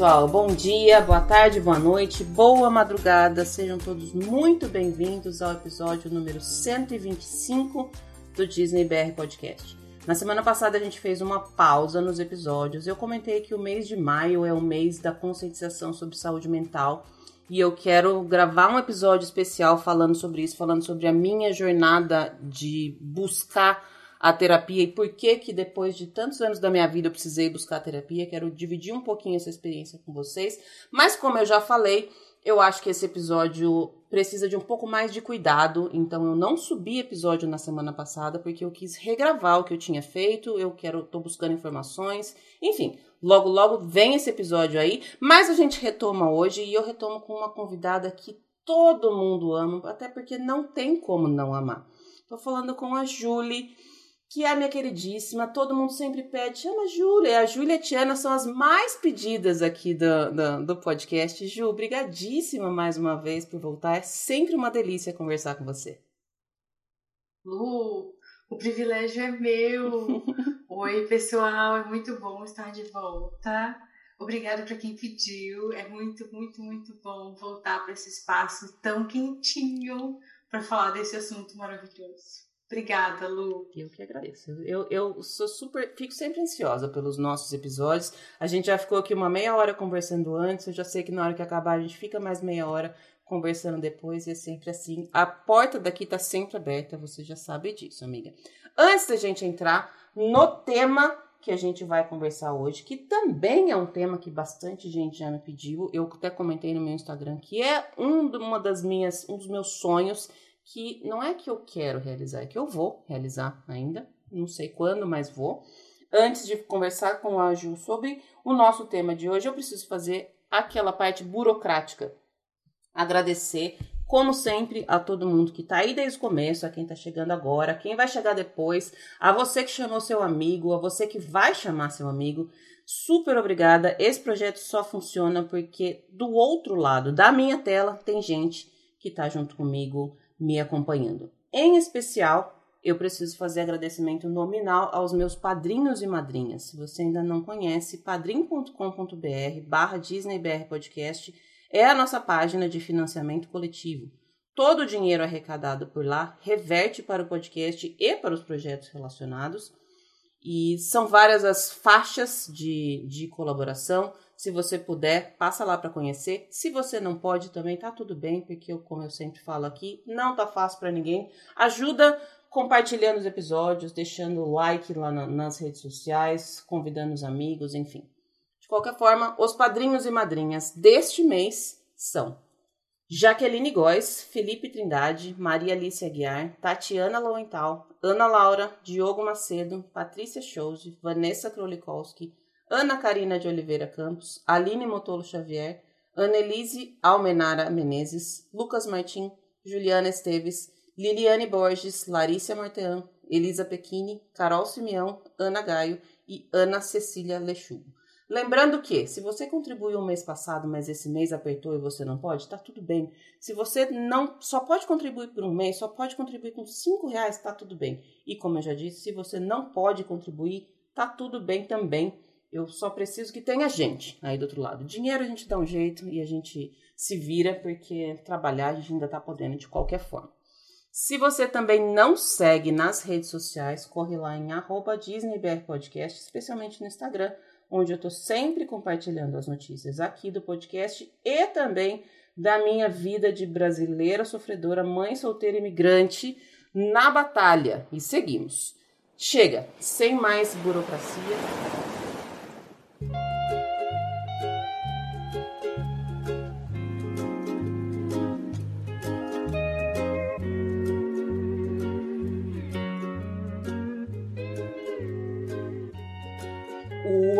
Pessoal. Bom dia, boa tarde, boa noite, boa madrugada. Sejam todos muito bem-vindos ao episódio número 125 do Disney BR Podcast. Na semana passada a gente fez uma pausa nos episódios. Eu comentei que o mês de maio é o mês da conscientização sobre saúde mental e eu quero gravar um episódio especial falando sobre isso, falando sobre a minha jornada de buscar a terapia e por que que depois de tantos anos da minha vida eu precisei buscar a terapia. Quero dividir um pouquinho essa experiência com vocês, mas como eu já falei, eu acho que esse episódio precisa de um pouco mais de cuidado, então eu não subi episódio na semana passada porque eu quis regravar o que eu tinha feito, eu quero tô buscando informações, enfim, logo logo vem esse episódio aí, mas a gente retoma hoje e eu retomo com uma convidada que todo mundo ama, até porque não tem como não amar. Tô falando com a Julie que é a minha queridíssima, todo mundo sempre pede, chama a Júlia. A Júlia e a Tiana são as mais pedidas aqui do, do, do, podcast. Ju, brigadíssima mais uma vez por voltar. É sempre uma delícia conversar com você. Lu, o privilégio é meu. Oi, pessoal, é muito bom estar de volta. Obrigada para quem pediu. É muito, muito, muito bom voltar para esse espaço tão quentinho para falar desse assunto maravilhoso. Obrigada, Lu. Eu que agradeço. Eu, eu sou super. Fico sempre ansiosa pelos nossos episódios. A gente já ficou aqui uma meia hora conversando antes. Eu já sei que na hora que acabar a gente fica mais meia hora conversando depois. E é sempre assim. A porta daqui tá sempre aberta. Você já sabe disso, amiga. Antes da gente entrar no tema que a gente vai conversar hoje, que também é um tema que bastante gente já me pediu. Eu até comentei no meu Instagram que é um, uma das minhas, um dos meus sonhos que não é que eu quero realizar, é que eu vou realizar ainda, não sei quando, mas vou. Antes de conversar com a Ju sobre o nosso tema de hoje, eu preciso fazer aquela parte burocrática. Agradecer, como sempre, a todo mundo que está aí desde o começo, a quem está chegando agora, a quem vai chegar depois, a você que chamou seu amigo, a você que vai chamar seu amigo. Super obrigada. Esse projeto só funciona porque do outro lado da minha tela tem gente que está junto comigo me acompanhando. Em especial, eu preciso fazer agradecimento nominal aos meus padrinhos e madrinhas. Se você ainda não conhece, padrim.com.br barra DisneyBR Podcast é a nossa página de financiamento coletivo. Todo o dinheiro arrecadado por lá reverte para o podcast e para os projetos relacionados. E são várias as faixas de, de colaboração. Se você puder, passa lá para conhecer. Se você não pode também, tá tudo bem, porque eu, como eu sempre falo aqui, não tá fácil para ninguém. Ajuda compartilhando os episódios, deixando o like lá na, nas redes sociais, convidando os amigos, enfim. De qualquer forma, os padrinhos e madrinhas deste mês são Jaqueline Góes, Felipe Trindade, Maria Alice Aguiar, Tatiana Lowenthal, Ana Laura, Diogo Macedo, Patrícia Chose, Vanessa Krolikowski, Ana Karina de Oliveira Campos, Aline Motolo Xavier, Annelise Almenara Menezes, Lucas Martim, Juliana Esteves, Liliane Borges, Larissa Martean, Elisa Pequini, Carol Simeão, Ana Gaio e Ana Cecília Lechugo. Lembrando que, se você contribuiu o mês passado, mas esse mês apertou e você não pode, tá tudo bem. Se você não só pode contribuir por um mês, só pode contribuir com cinco reais, tá tudo bem. E como eu já disse, se você não pode contribuir, tá tudo bem também. Eu só preciso que tenha gente aí do outro lado. Dinheiro a gente dá um jeito e a gente se vira, porque trabalhar a gente ainda tá podendo de qualquer forma. Se você também não segue nas redes sociais, corre lá em arroba DisneyBRPodcast, especialmente no Instagram, onde eu estou sempre compartilhando as notícias aqui do podcast e também da minha vida de brasileira sofredora, mãe solteira imigrante na batalha. E seguimos. Chega, sem mais burocracia.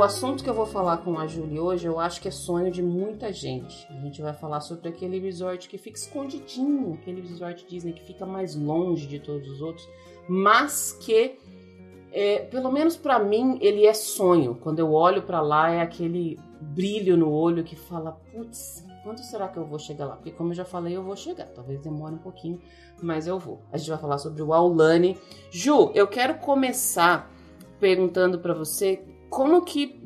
O assunto que eu vou falar com a Julie hoje, eu acho que é sonho de muita gente. A gente vai falar sobre aquele resort que fica escondidinho, aquele resort Disney que fica mais longe de todos os outros, mas que, é, pelo menos para mim, ele é sonho. Quando eu olho para lá, é aquele brilho no olho que fala, putz, quando será que eu vou chegar lá? Porque como eu já falei, eu vou chegar. Talvez demore um pouquinho, mas eu vou. A gente vai falar sobre o Aulane. Ju, eu quero começar perguntando para você como que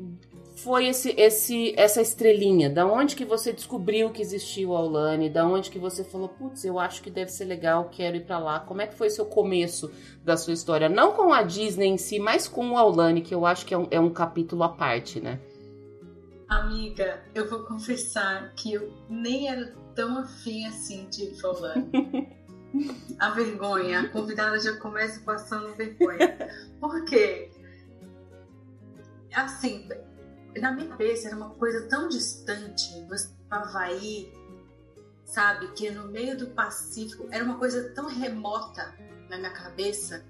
foi esse, esse, essa estrelinha? Da onde que você descobriu que existia o Aulane? Da onde que você falou, putz, eu acho que deve ser legal, quero ir para lá. Como é que foi seu começo da sua história? Não com a Disney em si, mas com o Aulane, que eu acho que é um, é um capítulo à parte, né? Amiga, eu vou confessar que eu nem era tão afim assim de ir A vergonha, a convidada já começa passando vergonha. Por quê? Assim, na minha cabeça era uma coisa tão distante, você Havaí, sabe, que no meio do Pacífico era uma coisa tão remota na minha cabeça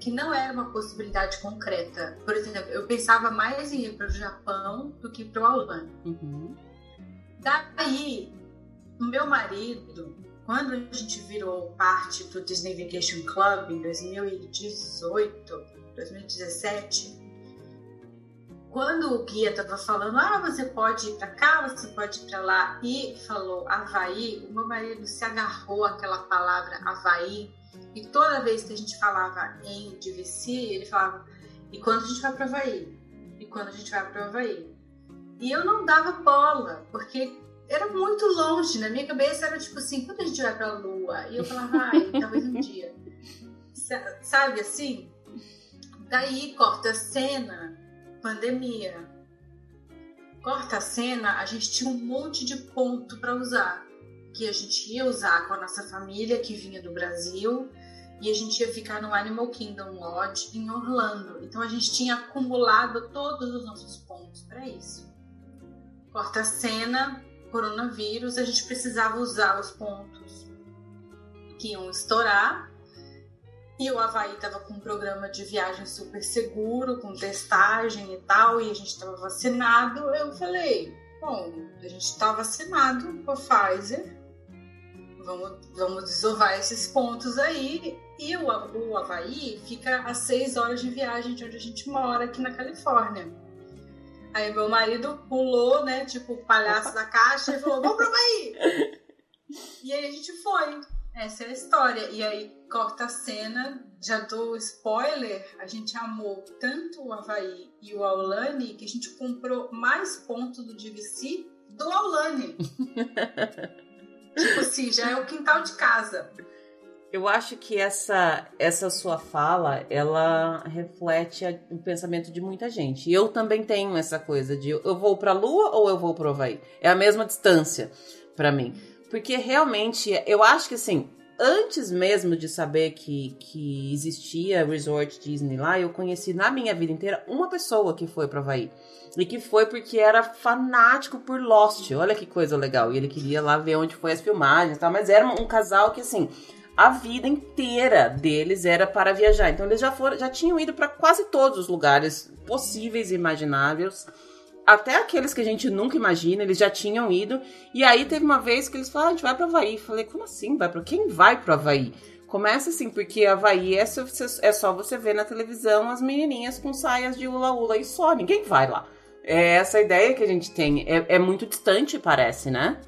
que não era uma possibilidade concreta. Por exemplo, eu pensava mais em ir para o Japão do que para o Albânia. Uhum. Daí, o meu marido, quando a gente virou parte do Disney Vacation Club em 2018, 2017, quando o guia estava falando, ah, você pode ir para cá, você pode ir para lá, e falou Havaí, o meu marido se agarrou àquela palavra Havaí, e toda vez que a gente falava em DVC, ele falava, e quando a gente vai para Havaí? E quando a gente vai para Havaí? E eu não dava bola, porque era muito longe, na minha cabeça era tipo assim, quando a gente vai para a Lua? E eu falava, ai, talvez um dia. Sabe assim? Daí corta a cena pandemia. Corta a cena, a gente tinha um monte de ponto para usar, que a gente ia usar com a nossa família que vinha do Brasil e a gente ia ficar no Animal Kingdom Lodge em Orlando. Então a gente tinha acumulado todos os nossos pontos para isso. Corta a cena, coronavírus, a gente precisava usar os pontos que iam estourar e o Havaí estava com um programa de viagem super seguro, com testagem e tal, e a gente estava vacinado. Eu falei, bom, a gente está vacinado com a Pfizer, vamos, vamos desovar esses pontos aí. E o, o Havaí fica a seis horas de viagem de onde a gente mora, aqui na Califórnia. Aí meu marido pulou, né, tipo palhaço da caixa, e falou, vamos pro Havaí! E aí a gente foi. Essa é a história. E aí corta a cena, já dou spoiler, a gente amou tanto o Havaí e o Aulane que a gente comprou mais pontos do DVC do Aulane. tipo assim, já é o quintal de casa. Eu acho que essa essa sua fala, ela reflete o pensamento de muita gente. E eu também tenho essa coisa de eu vou para a Lua ou eu vou para o Havaí. É a mesma distância para mim. Porque realmente, eu acho que assim, antes mesmo de saber que, que existia Resort Disney lá, eu conheci na minha vida inteira uma pessoa que foi para Havaí. E que foi porque era fanático por Lost. Olha que coisa legal. E ele queria lá ver onde foi as filmagens e tal. Mas era um casal que, assim, a vida inteira deles era para viajar. Então eles já foram, já tinham ido para quase todos os lugares possíveis e imagináveis até aqueles que a gente nunca imagina, eles já tinham ido. E aí teve uma vez que eles falaram, ah, a gente vai pro Havaí. Falei, como assim? Vai para Quem vai pro Havaí? Começa assim, porque Havaí é só, é só você ver na televisão as menininhas com saias de ula-ula e só. Ninguém vai lá. É essa ideia que a gente tem. É, é muito distante, parece, né?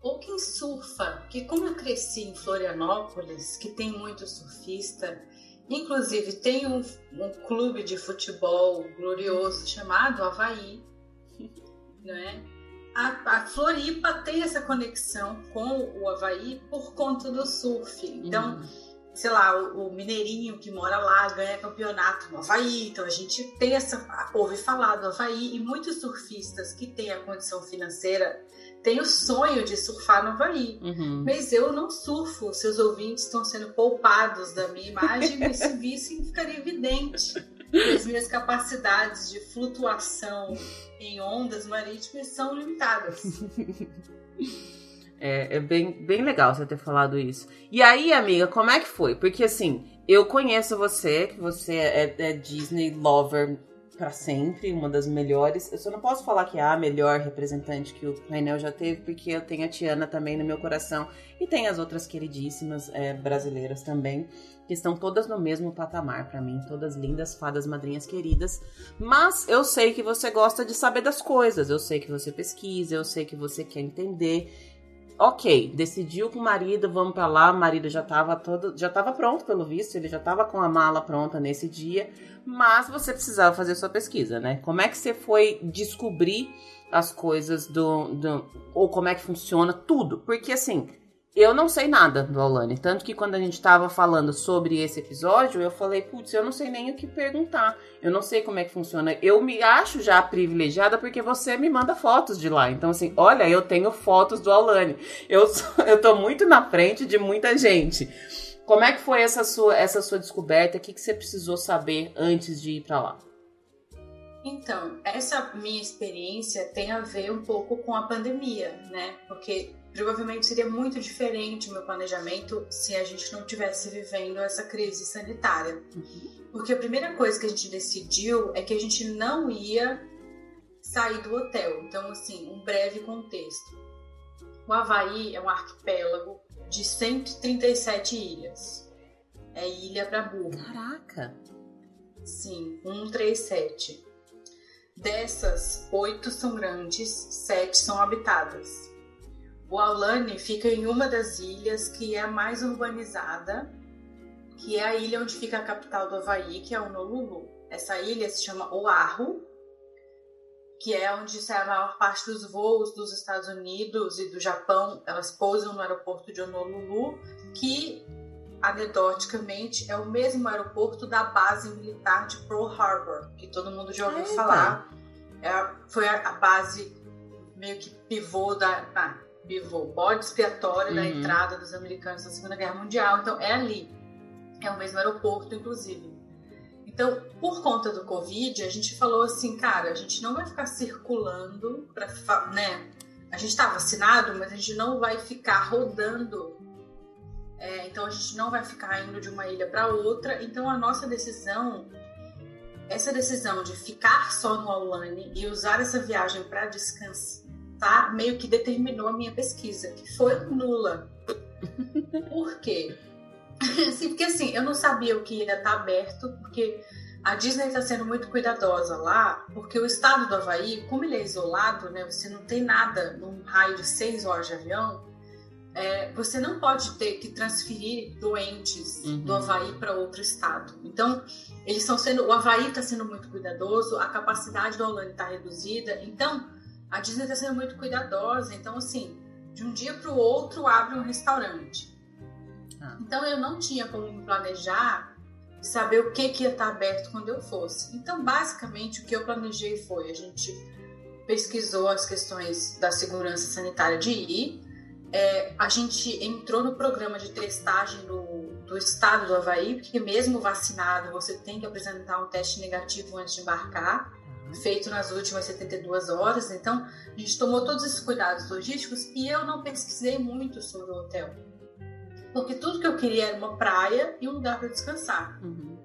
Ou quem surfa, que como eu cresci em Florianópolis, que tem muito surfista, Inclusive, tem um, um clube de futebol glorioso chamado Havaí, né? A, a, Floripa tem essa conexão com o Havaí por conta do surf. Então, uhum. sei lá, o, o, Mineirinho que mora lá ganha campeonato no Havaí. Então, a gente tem essa. ouve falar do Havaí e muitos surfistas que têm a condição financeira tenho sonho de surfar no Havaí, uhum. mas eu não surfo. Seus ouvintes estão sendo poupados da minha imagem, mas se vissem ficaria evidente que as minhas capacidades de flutuação em ondas marítimas são limitadas. É, é, bem, bem legal você ter falado isso. E aí, amiga, como é que foi? Porque assim, eu conheço você, que você é, é Disney lover para sempre, uma das melhores. Eu só não posso falar que é a melhor representante que o Rainel já teve, porque eu tenho a Tiana também no meu coração e tem as outras queridíssimas é, brasileiras também, que estão todas no mesmo patamar para mim, todas lindas, fadas madrinhas queridas. Mas eu sei que você gosta de saber das coisas, eu sei que você pesquisa, eu sei que você quer entender. Ok, decidiu com o marido, vamos para lá. O marido já estava todo, já estava pronto pelo visto, ele já estava com a mala pronta nesse dia mas você precisava fazer sua pesquisa, né? Como é que você foi descobrir as coisas do, do ou como é que funciona tudo? Porque assim, eu não sei nada do Aulane, tanto que quando a gente estava falando sobre esse episódio, eu falei, putz, eu não sei nem o que perguntar. Eu não sei como é que funciona. Eu me acho já privilegiada porque você me manda fotos de lá. Então, assim, olha, eu tenho fotos do Aulane. Eu, eu tô muito na frente de muita gente. Como é que foi essa sua, essa sua descoberta? O que, que você precisou saber antes de ir para lá? Então, essa minha experiência tem a ver um pouco com a pandemia, né? Porque provavelmente seria muito diferente o meu planejamento se a gente não tivesse vivendo essa crise sanitária. Uhum. Porque a primeira coisa que a gente decidiu é que a gente não ia sair do hotel. Então, assim, um breve contexto. O Havaí é um arquipélago de 137 ilhas. É ilha para burro. Caraca! Sim, 137. Dessas, oito são grandes, sete são habitadas. O Aulane fica em uma das ilhas que é a mais urbanizada, que é a ilha onde fica a capital do Havaí, que é Honolulu. Essa ilha se chama Oahu, que é onde sai a maior parte dos voos dos Estados Unidos e do Japão. Elas pousam no aeroporto de Honolulu, que anedoticamente é o mesmo aeroporto da base militar de Pearl Harbor, que todo mundo já ouviu Eita. falar. É, foi a, a, base meio que pivô da. Ah, pivô, bode expiatório uhum. da entrada dos americanos na Segunda Guerra Mundial. Então é ali. É o mesmo aeroporto, inclusive. Então, por conta do Covid, a gente falou assim, cara, a gente não vai ficar circulando para, né? A gente está vacinado, mas a gente não vai ficar rodando. É, então a gente não vai ficar indo de uma ilha para outra. Então a nossa decisão, essa decisão de ficar só no Aulane e usar essa viagem para descansar tá? Meio que determinou a minha pesquisa, que foi nula. Por quê? assim, porque assim, eu não sabia o que ia estar aberto, porque a Disney está sendo muito cuidadosa lá, porque o estado do Havaí, como ele é isolado, né? Você não tem nada num raio de seis horas de avião. É, você não pode ter que transferir doentes uhum. do Havaí para outro estado. Então, eles estão sendo. O Havaí está sendo muito cuidadoso, a capacidade do Holanda está reduzida. Então, a Disney está sendo muito cuidadosa, então assim, de um dia para o outro abre um restaurante. Ah. Então eu não tinha como me planejar saber o que, que ia estar aberto quando eu fosse. Então, basicamente, o que eu planejei foi: a gente pesquisou as questões da segurança sanitária de ir, é, a gente entrou no programa de testagem do, do estado do Havaí, porque mesmo vacinado, você tem que apresentar um teste negativo antes de embarcar feito nas últimas 72 horas. Então, a gente tomou todos esses cuidados logísticos e eu não pesquisei muito sobre o hotel. Porque tudo que eu queria era uma praia e um lugar para descansar. Uhum.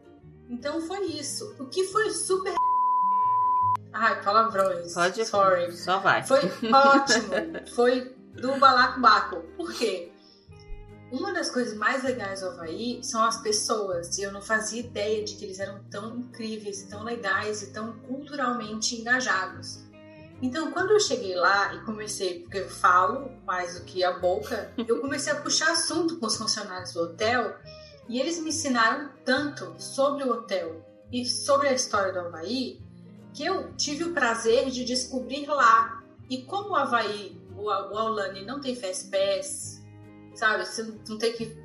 Então foi isso. O que foi super. Ai, palavrões. Pode Sorry. Só vai. Foi ótimo. foi do balacobaco. Por quê? Uma das coisas mais legais do Havaí são as pessoas, e eu não fazia ideia de que eles eram tão incríveis, tão legais e tão culturalmente engajados. Então, quando eu cheguei lá e comecei, porque eu falo mais do que a boca, eu comecei a puxar assunto com os funcionários do hotel e eles me ensinaram tanto sobre o hotel e sobre a história do Havaí que eu tive o prazer de descobrir lá. E como o Havaí, o Aulane não tem Fast sabe? Você não tem que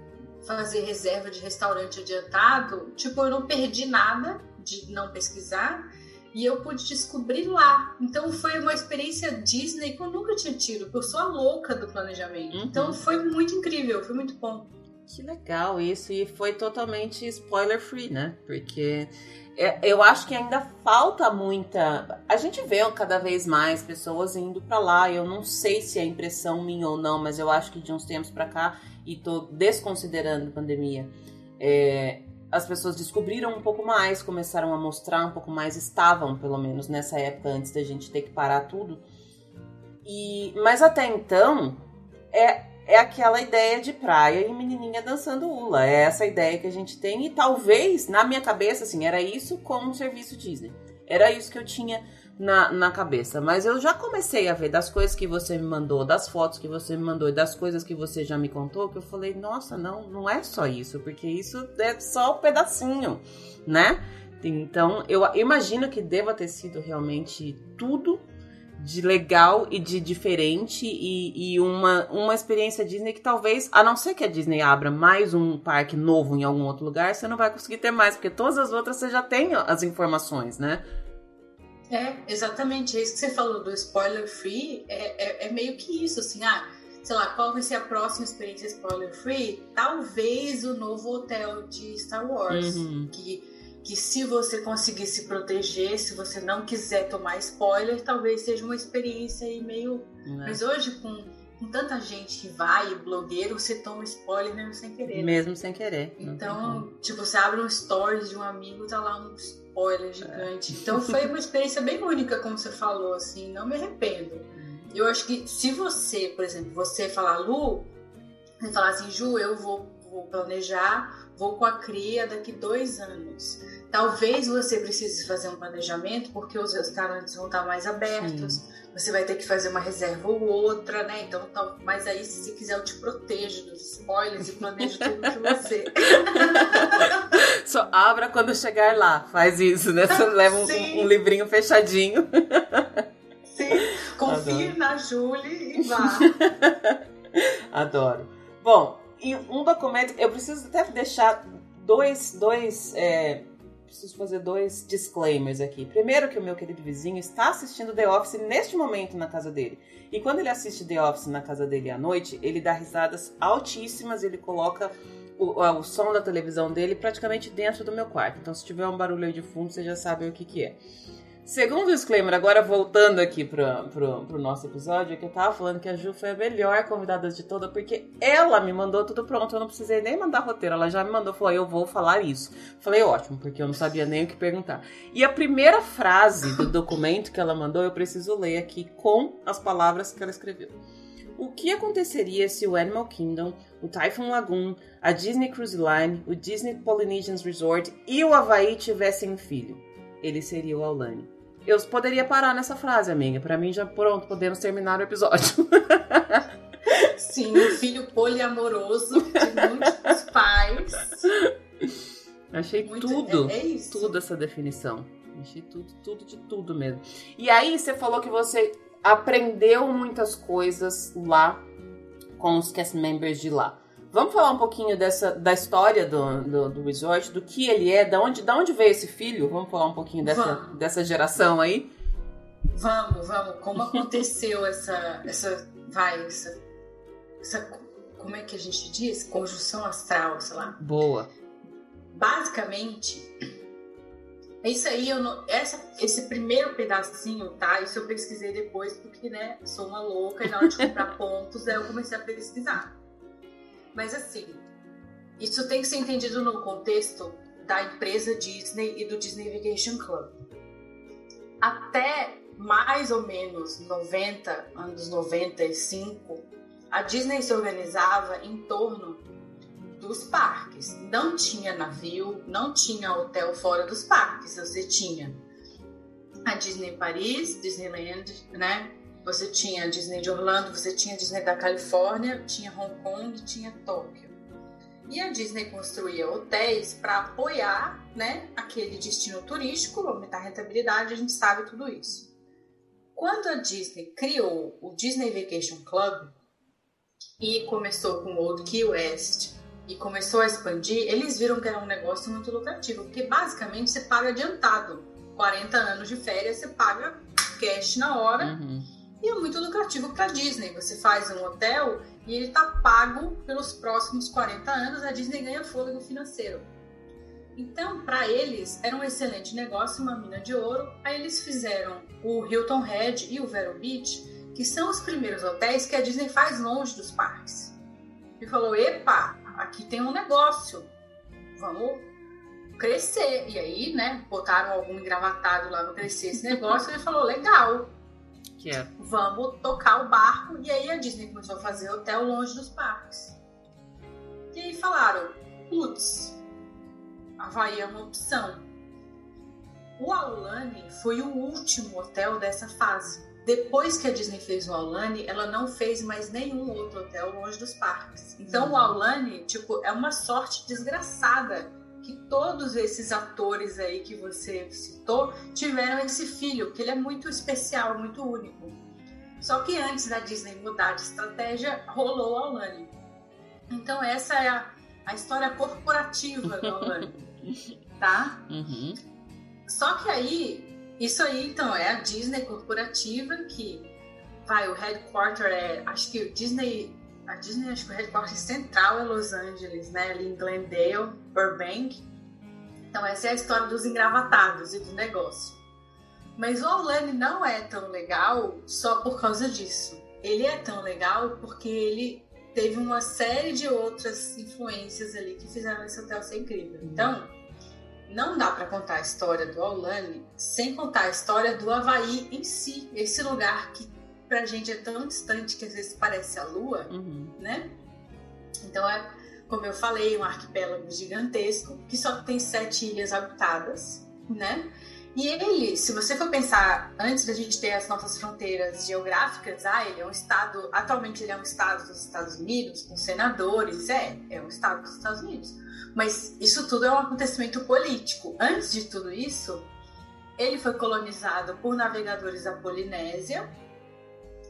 fazer reserva de restaurante adiantado. Tipo, eu não perdi nada de não pesquisar e eu pude descobrir lá. Então foi uma experiência Disney que eu nunca tinha tido, porque eu sou a louca do planejamento. Uhum. Então foi muito incrível, foi muito bom. Que legal isso, e foi totalmente spoiler free, né? Porque é, eu acho que ainda falta muita. A gente vê cada vez mais pessoas indo para lá. Eu não sei se é impressão minha ou não, mas eu acho que de uns tempos para cá, e tô desconsiderando a pandemia, é, as pessoas descobriram um pouco mais, começaram a mostrar um pouco mais, estavam pelo menos nessa época antes da gente ter que parar tudo. E, mas até então, é, é aquela ideia de praia e menininha dançando ula. É essa ideia que a gente tem e talvez, na minha cabeça, assim, era isso como um serviço Disney. Era isso que eu tinha na, na cabeça. Mas eu já comecei a ver das coisas que você me mandou, das fotos que você me mandou e das coisas que você já me contou, que eu falei, nossa, não, não é só isso, porque isso é só um pedacinho, né? Então, eu imagino que deva ter sido realmente tudo de legal e de diferente e, e, uma, uma experiência Disney que talvez, a não ser que a Disney abra mais um parque novo em algum outro lugar, você não vai conseguir ter mais, porque todas as outras você já tem as informações, né? É, exatamente. É isso que você falou do spoiler free. É, é, é meio que isso, assim, ah, sei lá, qual vai ser a próxima experiência spoiler free? Talvez o novo hotel de Star Wars. Uhum. Que que se você conseguir se proteger, se você não quiser tomar spoiler, talvez seja uma experiência aí meio. É. Mas hoje, com, com, tanta gente que vai, blogueiro, você toma spoiler mesmo sem querer. Mesmo sem querer. Então, tipo, você abre um stories de um amigo, tá lá um spoiler gigante. É. Então foi uma experiência bem única, como você falou, assim, não me arrependo. Eu acho que se você, por exemplo, você falar, Lu, você falar assim, Ju, eu vou, vou planejar, vou com a cria daqui dois anos Talvez você precise fazer um planejamento porque os restaurantes vão estar mais abertos. Sim. Você vai ter que fazer uma reserva ou outra, né? Então, tá, mas aí, se você quiser, eu te protejo dos spoilers e planejo tudo que você. Só abra quando chegar lá, faz isso, né? Você leva um, um, livrinho fechadinho. Sim, confie Adoro. na Julie e vá. Adoro. Bom, e um documento, eu preciso até deixar dois, dois é, preciso fazer dois disclaimers aqui. Primeiro, que o meu querido vizinho está assistindo The Office neste momento na casa dele. E quando ele assiste The Office na casa dele à noite, ele dá risadas altíssimas, ele coloca o, o som da televisão dele praticamente dentro do meu quarto. Então, se tiver um barulho aí de fundo, você já sabe o que, que é. Segundo disclaimer, agora voltando aqui pro, pro, pro nosso episódio, que eu tava falando que a Ju foi a melhor convidada de toda, porque ela me mandou tudo pronto, eu não precisei nem mandar roteiro, ela já me mandou, falou, eu vou falar isso. Falei, ótimo, porque eu não sabia nem o que perguntar. E a primeira frase do documento que ela mandou, eu preciso ler aqui com as palavras que ela escreveu. O que aconteceria se o Animal Kingdom, o Typhoon Lagoon, a Disney Cruise Line, o Disney Polynesians Resort e o Havaí tivessem um filho? Ele seria o Aulane. Eu poderia parar nessa frase, amiga. Para mim já pronto, podemos terminar o episódio. Sim, um filho poliamoroso de muitos pais. Achei Muito, tudo, é, é tudo essa definição. Achei tudo, tudo de tudo mesmo. E aí você falou que você aprendeu muitas coisas lá com os cast members de lá. Vamos falar um pouquinho dessa, da história do, do, do resort, do que ele é, da onde, da onde veio esse filho? Vamos falar um pouquinho dessa, dessa geração aí? Vamos, vamos. Como aconteceu essa, essa, vai, essa, essa, como é que a gente diz? Conjunção astral, sei lá. Boa. Basicamente, é isso aí, eu não, essa, esse primeiro pedacinho, tá? Isso eu pesquisei depois, porque, né, sou uma louca e na hora de comprar pontos, aí eu comecei a pesquisar. Mas assim, isso tem que ser entendido no contexto da empresa Disney e do Disney Vacation Club. Até mais ou menos 90, anos 95, a Disney se organizava em torno dos parques. Não tinha navio, não tinha hotel fora dos parques. Você tinha a Disney Paris, Disneyland, né? Você tinha Disney de Orlando, você tinha Disney da Califórnia, tinha Hong Kong, tinha Tóquio. E a Disney construía hotéis para apoiar né, aquele destino turístico, aumentar a rentabilidade, a gente sabe tudo isso. Quando a Disney criou o Disney Vacation Club e começou com o Old Key West e começou a expandir, eles viram que era um negócio muito lucrativo, porque basicamente você paga adiantado. 40 anos de férias, você paga cash na hora. Uhum e é muito lucrativo para a Disney. Você faz um hotel e ele está pago pelos próximos 40 anos, a Disney ganha fôlego financeiro. Então, para eles, era um excelente negócio, uma mina de ouro. Aí eles fizeram o Hilton Head e o Vero Beach, que são os primeiros hotéis que a Disney faz longe dos parques. E falou: epa, aqui tem um negócio, vamos crescer. E aí, né, botaram algum engravatado lá no crescer esse negócio. e ele falou: legal, que é? Vamos tocar o barco. E aí a Disney começou a fazer hotel longe dos parques. E aí falaram, putz, Havaí é uma opção. O Aulane foi o último hotel dessa fase. Depois que a Disney fez o Aulane, ela não fez mais nenhum outro hotel longe dos parques. Então uhum. o Aulane, tipo, é uma sorte desgraçada que todos esses atores aí que você citou tiveram esse filho, que ele é muito especial, muito único. Só que antes da Disney mudar de estratégia, rolou a Alane. Então essa é a, a história corporativa da Alane, tá? Uhum. Só que aí, isso aí então é a Disney corporativa que vai, o headquarter é, acho que o Disney, a Disney acho que o headquarter central é Los Angeles, né, ali em Glendale, Burbank. Então essa é a história dos engravatados e do negócio. Mas o Orlando não é tão legal só por causa disso. Ele é tão legal porque ele teve uma série de outras influências ali que fizeram esse hotel ser incrível. Então, não dá para contar a história do Aulane sem contar a história do Havaí em si, esse lugar que pra gente é tão distante que às vezes parece a lua, Uhum. né? Então é, como eu falei, um arquipélago gigantesco que só tem sete ilhas habitadas, né? E ele, se você for pensar, antes da gente ter as nossas fronteiras geográficas, ah, ele é um estado, atualmente ele é um estado dos Estados Unidos, com senadores, é, é um estado dos Estados Unidos. Mas isso tudo é um acontecimento político. Antes de tudo isso, ele foi colonizado por navegadores da Polinésia,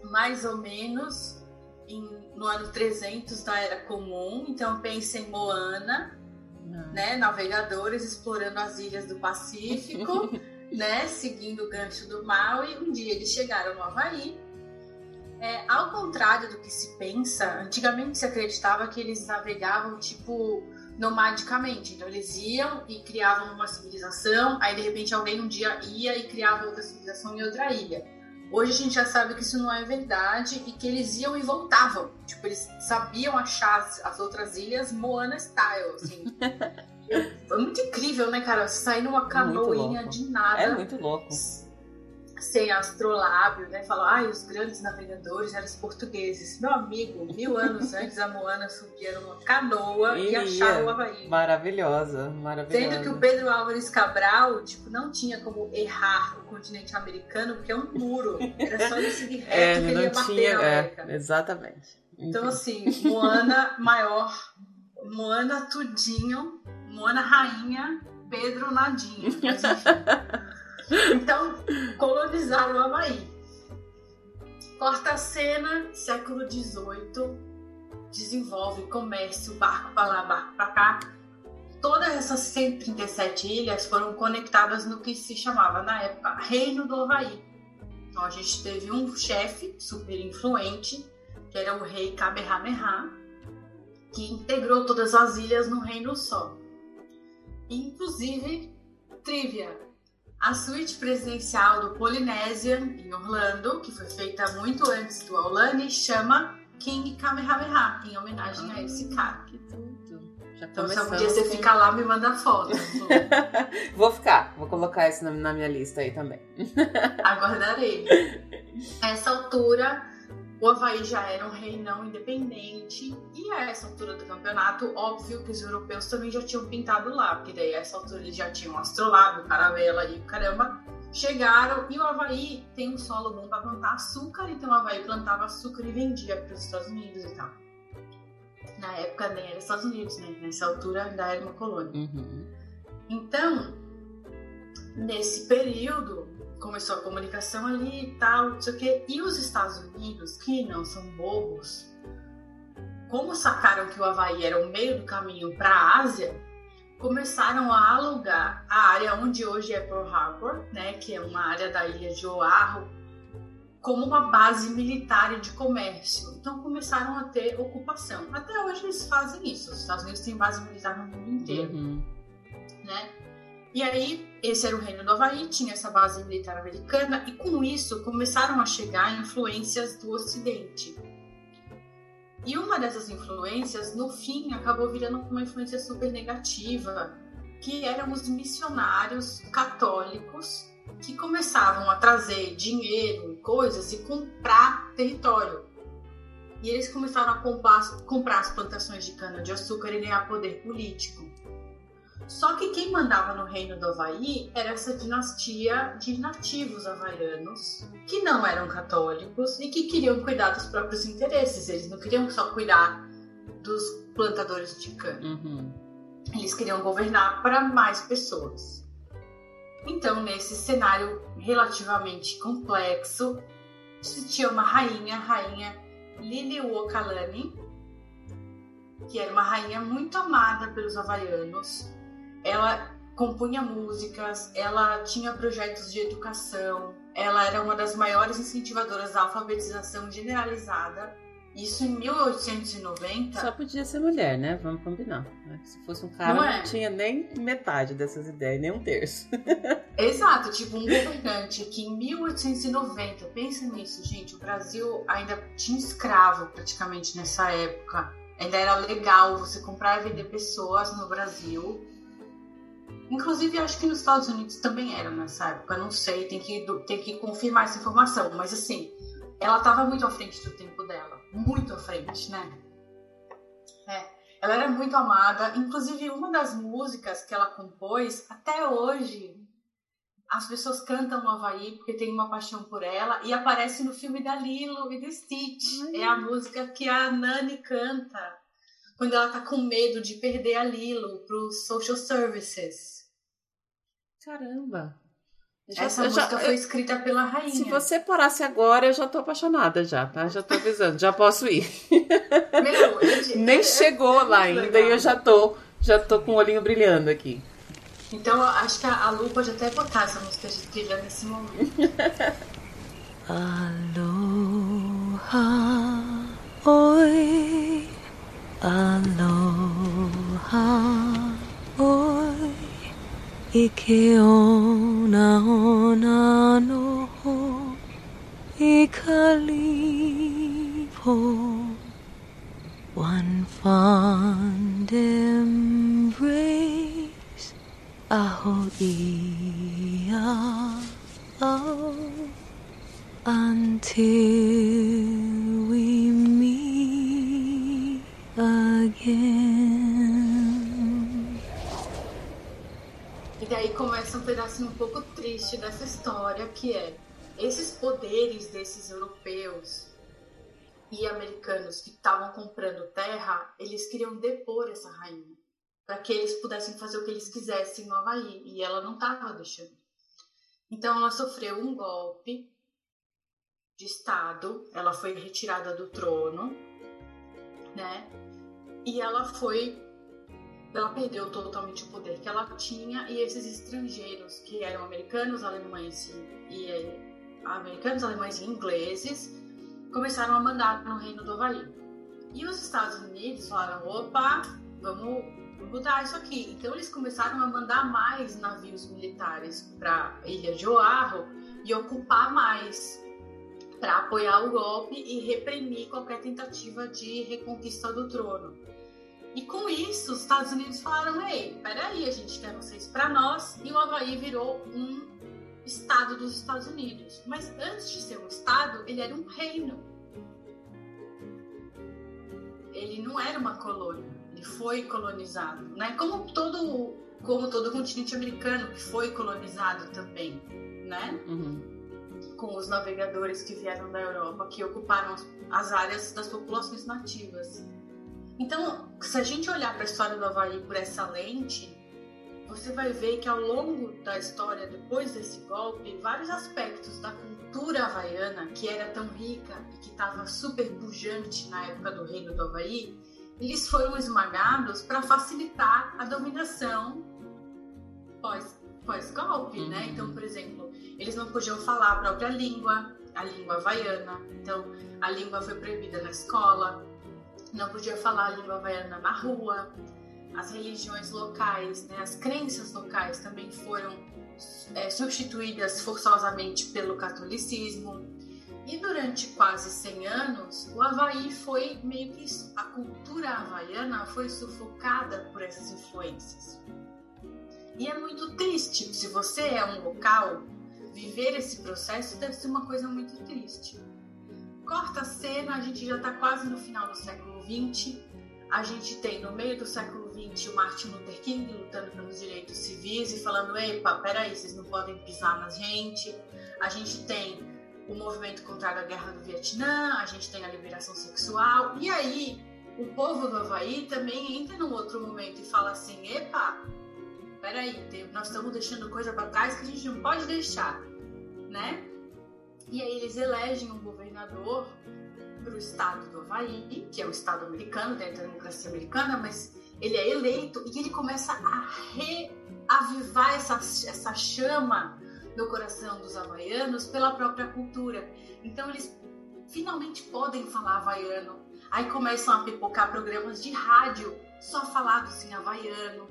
mais ou menos em- no ano 300 da Era Comum. Então pense em Moana, Não. né, navegadores explorando as ilhas do Pacífico, né, seguindo o gancho do mal e um dia eles chegaram no Havaí. É, ao contrário do que se pensa, antigamente se acreditava que eles navegavam tipo nomadicamente, então eles iam e criavam uma civilização, aí de repente alguém um dia ia e criava outra civilização em outra ilha. Hoje a gente já sabe que isso não é verdade e que eles iam e voltavam. Tipo, eles sabiam achar as, as outras ilhas Moana style, assim. É muito incrível, né, cara? Sair numa canoinha de nada, É muito louco. Sem astrolábio, né? Falar, ai, os grandes navegadores eram os portugueses. Meu amigo, mil anos antes a Moana subia numa canoa e achava o Havaí. Maravilhosa, maravilhosa. Sendo que o Pedro Álvares Cabral, tipo, não tinha como errar o continente americano, porque é um muro. Era só ele seguir reto É, que ele ia não bater tinha. na É, América. exatamente. Então, assim, Moana maior, Moana tudinho, Moana rainha, Pedro nadinha. Mas, enfim. Então, colonizaram o Havaí. Corta a cena, século XVIII, desenvolve comércio, barco pra lá, barco pra cá. Todas essas 137 ilhas foram conectadas no que se chamava, na época, Reino do Havaí. Então, a gente teve um chefe super influente, que era o rei Kamehameha, que integrou todas as ilhas no reino só. Inclusive, trivia, a suíte presidencial do Polynesia, em Orlando, que foi feita muito antes do Aulani, chama King Kamehameha, em homenagem a esse cara. Que tudo. Já Então, se começamos um dia você com- ficar lá, me manda foto. Vou ficar, vou colocar isso na, na minha lista aí também. Aguardarei. A essa altura, o Havaí já era um reinão independente. E a essa altura do campeonato, óbvio que os europeus também já tinham pintado lá. Porque daí, a essa altura, eles já tinham astrolábio, caravela e o caramba. Chegaram e o Havaí tem um solo bom para plantar açúcar. Então, o Havaí plantava açúcar e vendia para os Estados Unidos e tal. Na época, nem era Estados Unidos, né? Nessa altura, ainda era uma colônia. Uhum. Então, nesse período, começou a comunicação ali e tal, não sei o quê. E os Estados Unidos, que não são bobos, como sacaram que o Havaí era o meio do caminho para a Ásia, começaram a alugar a área onde hoje é Pearl Harbor, né, que é uma área da ilha de Oahu, como uma base militar e de comércio. Então começaram a ter ocupação. Até hoje eles fazem isso. Os Estados Unidos têm base militar no mundo inteiro Uhum. né? E aí, esse era o reino do Havaí, tinha essa base militar americana, e com isso começaram a chegar influências do Ocidente. E uma dessas influências, no fim, acabou virando uma influência super negativa, que eram os missionários católicos que começavam a trazer dinheiro e coisas e comprar território. E eles começaram a comprar, comprar as plantações de cana-de-açúcar e ganhar poder político. Só que quem mandava no reino do Havaí era essa dinastia de nativos havaianos que não eram católicos e que queriam cuidar dos próprios interesses. Eles não queriam só cuidar dos plantadores de cana. Uhum. eles queriam governar para mais pessoas. Então, nesse cenário relativamente complexo, existia uma rainha, a rainha Liliuokalani, que era uma rainha muito amada pelos havaianos. Ela compunha músicas, ela tinha projetos de educação, ela era uma das maiores incentivadoras da alfabetização generalizada isso em 1890. Só podia ser mulher, né? Vamos combinar. Né? Se fosse um cara, não, é. não tinha nem metade dessas ideias, nem um terço. Exato, tipo um governante que em 1890, pensa nisso, gente, o Brasil ainda tinha escravo praticamente nessa época. Ainda era legal você comprar e vender pessoas no Brasil. Inclusive, acho que nos Estados Unidos também era nessa época, não sei, tem que, tem que confirmar essa informação. Mas assim, ela estava muito à frente do tempo dela muito à frente, né? É. Ela era muito amada, inclusive uma das músicas que ela compôs, até hoje, as pessoas cantam no Havaí porque tem uma paixão por ela e aparece no filme da Lilo e do Stitch. Ai. É a música que a Nani canta quando ela tá com medo de perder a Lilo para os social services. Caramba! Já, Essa música já, foi escrita pela rainha. Se você parasse agora, eu já tô apaixonada já, tá? Já tô avisando, já posso ir. Meu, Nem é, chegou é lá ainda legal. e eu já tô, já tô com o olhinho brilhando aqui. Então, acho que a Lu pode até botar essa música de trilha nesse momento. Aloha, oi, Aloha oi Ike ona ona noho, ho Ikalipo One fond embrace Ahoia oh, Until again E daí começa um pedacinho um pouco triste dessa história, que é esses poderes desses europeus e americanos que estavam comprando terra, eles queriam depor essa rainha para que eles pudessem fazer o que eles quisessem no Havaí e ela não estava deixando. Então ela sofreu um golpe de estado, ela foi retirada do trono, né? E ela foi ela perdeu totalmente o poder que ela tinha e esses estrangeiros que eram americanos, alemães e, e eh, americanos, alemães e ingleses começaram a mandar no Reino do Havaí. E os Estados Unidos falaram: opa, vamos mudar isso aqui. Então eles começaram a mandar mais navios militares para a Ilha de Oahu e ocupar mais para apoiar o golpe e reprimir qualquer tentativa de reconquista do trono. E com isso, os Estados Unidos falaram: ei, peraí, a gente quer vocês para nós. E o Havaí virou um estado dos Estados Unidos. Mas antes de ser um estado, ele era um reino. Ele não era uma colônia, ele foi colonizado, né? Como todo, como todo continente americano que foi colonizado também, né? Uhum. Com os navegadores que vieram da Europa, que ocuparam as áreas das populações nativas. Então, se a gente olhar para a história do Havaí por essa lente, você vai ver que ao longo da história, depois desse golpe, vários aspectos da cultura havaiana, que era tão rica e que estava super pujante na época do reino do Havaí, eles foram esmagados para facilitar a dominação pós-golpe, pós né? Uhum. Então, por exemplo, eles não podiam falar a própria língua, a língua havaiana, então a língua foi proibida na escola, não podia falar a língua havaiana na rua, as religiões locais, né, as crenças locais também foram é, substituídas forçosamente pelo catolicismo. E durante quase 100 anos, o Havaí foi meio que. A cultura havaiana foi sufocada por essas influências. E é muito triste, se você é um local, viver esse processo deve ser uma coisa muito triste. Corta a cena, a gente já está quase no final do século XX. A gente tem no meio do século XX o Martin Luther King lutando pelos direitos civis e falando: epa, peraí, vocês não podem pisar na gente. A gente tem o movimento contrário à guerra do Vietnã, a gente tem a liberação sexual. E aí, o povo do Havaí também entra num outro momento e fala assim: epa, peraí, nós estamos deixando coisa para trás que a gente não pode deixar, né? E aí eles elegem um governador para o estado do Havaí, que é o estado americano, dentro da democracia americana, mas ele é eleito e ele começa a reavivar essa, essa chama no coração dos havaianos pela própria cultura. Então eles finalmente podem falar havaiano. Aí começam a pipocar programas de rádio só falados em havaiano.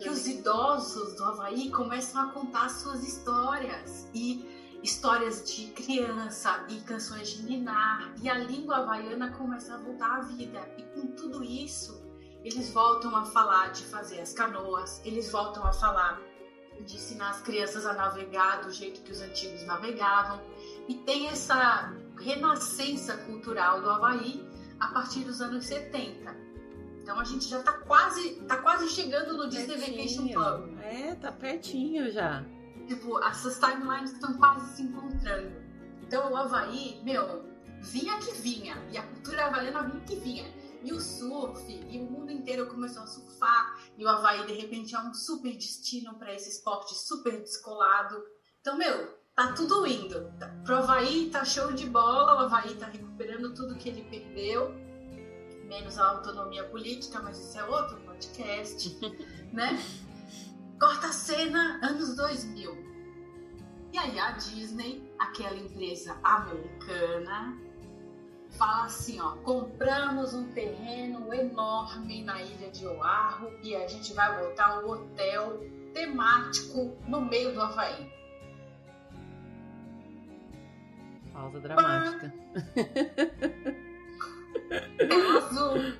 Que os idosos do Havaí começam a contar suas histórias e histórias de criança e canções de ninar. E a língua havaiana começa a voltar à vida. E com tudo isso, eles voltam a falar de fazer as canoas, eles voltam a falar de ensinar as crianças a navegar do jeito que os antigos navegavam. E tem essa renascença cultural do Havaí a partir dos anos 70. Então a gente já tá quase, tá quase chegando no Disney Vacation Club. É, tá pertinho já. Tipo, essas timelines estão quase se encontrando. Então o Havaí, meu, vinha que vinha. E a cultura havaiana vinha que vinha e o surf, e o mundo inteiro começou a surfar, e o Havaí de repente é um super destino para esse esporte super descolado. Então, meu, tá tudo indo. Pro Havaí tá show de bola, o Havaí tá recuperando tudo que ele perdeu, menos a autonomia política, mas isso é outro podcast, né? Corta a cena, anos 2000. E aí a Disney, aquela empresa americana, fala assim, ó, compramos um terreno enorme na ilha de Oahu e a gente vai botar um hotel temático no meio do Havaí. Pausa dramática. Azul.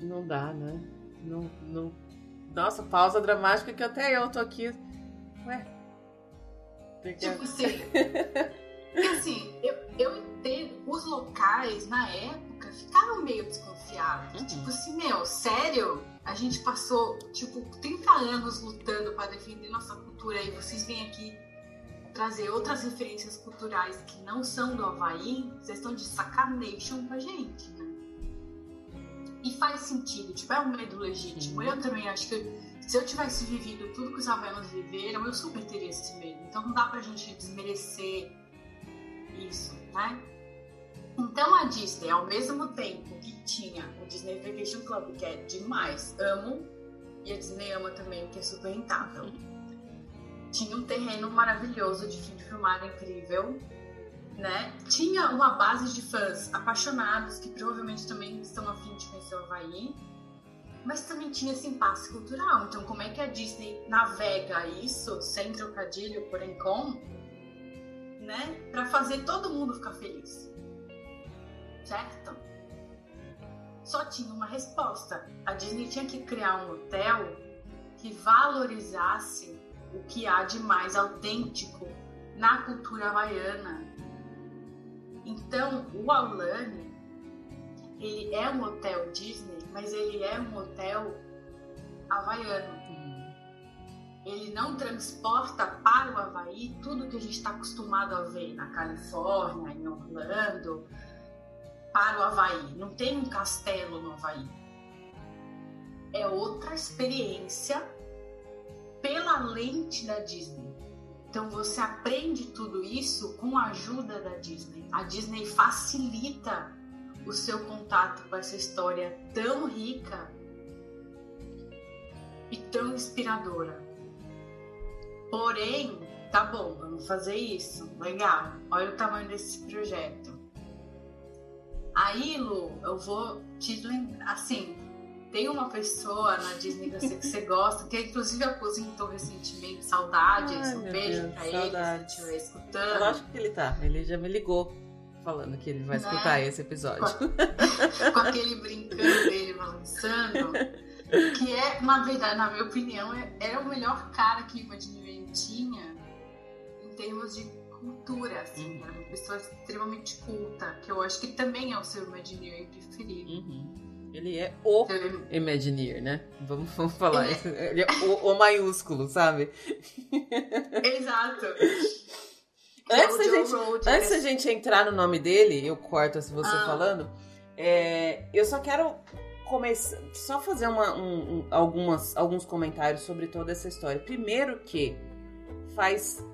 Não dá, né? Não, não... Nossa, pausa dramática que até eu tô aqui. Ué. Porque... Tipo assim. assim, eu, eu entendo, os locais na época ficaram meio desconfiados. Uhum. Tipo assim, meu, sério? A gente passou, tipo, 30 anos lutando para defender nossa cultura e vocês vêm aqui trazer outras referências culturais que não são do Havaí, vocês estão de sacanation com a gente, né? E faz sentido, tipo, é um medo legítimo. Eu também acho que se eu tivesse vivido tudo que os havaianos viveram, eu super teria esse medo. Então não dá pra gente desmerecer isso, né? Então a Disney, ao mesmo tempo que tinha o Disney Vacation Club, que é demais, amo, e a Disney ama também, que é super rentável. Tinha um terreno maravilhoso de fim de filmar incrível, né? Tinha uma base de fãs apaixonados que provavelmente também estão a fim de conhecer o Havaí, mas também tinha esse impasse cultural. Então, como é que a Disney navega isso sem trocadilho, porém com né? Para fazer todo mundo ficar feliz. Certo? Só tinha uma resposta. A Disney tinha que criar um hotel que valorizasse o que há de mais autêntico na cultura havaiana. Então, o Aulane, ele é um hotel Disney, mas ele é um hotel havaiano ele não transporta para o Havaí tudo que a gente está acostumado a ver na Califórnia, em Orlando, para o Havaí. Não tem um castelo no Havaí. É outra experiência pela lente da Disney. Então você aprende tudo isso com a ajuda da Disney. A Disney facilita o seu contato com essa história tão rica e tão inspiradora. Porém, tá bom, vamos fazer isso. Legal. Olha o tamanho desse projeto. Aí, Lu, eu vou te lembrar. Assim, tem uma pessoa na Disney que eu sei que você gosta, que inclusive aposentou recentemente. Saudades. Ai, um beijo Deus, pra saudades. ele, se estiver escutando. Lógico que ele tá. Ele já me ligou falando que ele vai né? escutar esse episódio. Com, com aquele brincando dele balançando. Que é, na verdade, na minha opinião, é, é o melhor cara que Imagineering tinha em termos de cultura, assim, uhum. era uma pessoa extremamente culta, que eu acho que também é o seu Imagineer preferido. Uhum. Ele é o Imagineer, né? Vamos, vamos falar. Ele é, ele é o, o, maiúsculo, sabe? Exato. Antes, da gente, Road, antes da gente entrar no nome dele, eu corto se você ah. falando. É, eu só quero começar, só fazer uma, um, um, algumas, alguns comentários sobre toda essa história. Primeiro que faz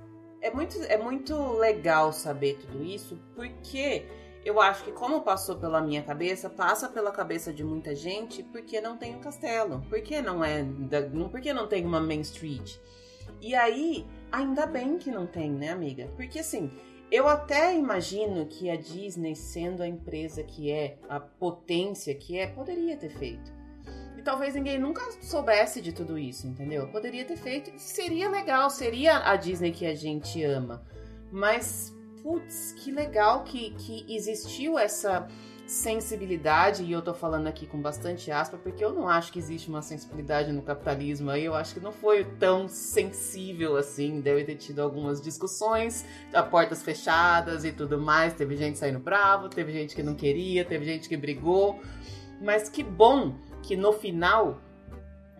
é muito, é muito legal saber tudo isso, porque eu acho que como passou pela minha cabeça, passa pela cabeça de muita gente, porque não tem um castelo, porque não é, porque não tem uma Main Street. E aí, ainda bem que não tem, né, amiga? Porque assim, eu até imagino que a Disney, sendo a empresa que é, a potência que é, poderia ter feito. E talvez ninguém nunca soubesse de tudo isso, entendeu? Poderia ter feito, seria legal, seria a Disney que a gente ama. Mas, putz, que legal que, que existiu essa sensibilidade, e eu tô falando aqui com bastante aspa, porque eu não acho que existe uma sensibilidade no capitalismo aí, eu acho que não foi tão sensível assim, deve ter tido algumas discussões, a portas fechadas e tudo mais, teve gente saindo bravo, teve gente que não queria, teve gente que brigou, mas que bom que no final,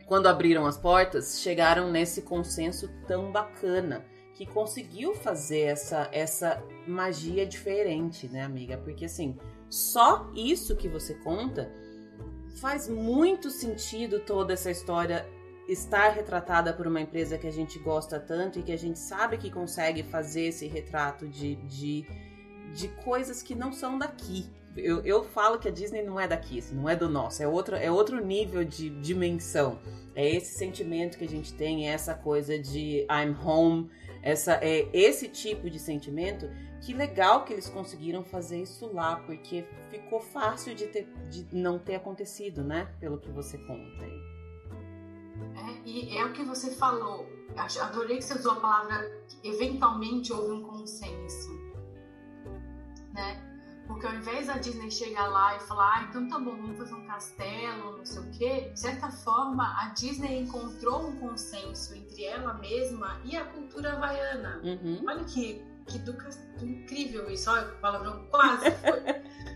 quando abriram as portas, chegaram nesse consenso tão bacana que conseguiu fazer essa essa magia diferente, né, amiga? Porque assim, só isso que você conta faz muito sentido toda essa história estar retratada por uma empresa que a gente gosta tanto e que a gente sabe que consegue fazer esse retrato de, de, de coisas que não são daqui. Eu, eu falo que a Disney não é daqui, não é do nosso, é outro, é outro nível de dimensão. É esse sentimento que a gente tem, é essa coisa de I'm home, essa, é esse tipo de sentimento que legal que eles conseguiram fazer isso lá, porque ficou fácil de, ter, de não ter acontecido, né? Pelo que você conta aí. É, e é o que você falou. Adorei que você usou a palavra eventualmente houve um consenso. Né? Porque ao invés da Disney chegar lá e falar, ah, então tá bom, vamos fazer um castelo, não sei o quê, de certa forma a Disney encontrou um consenso entre ela mesma e a cultura havaiana. Uhum. Olha que que do, incrível isso. Olha, o palavrão quase foi.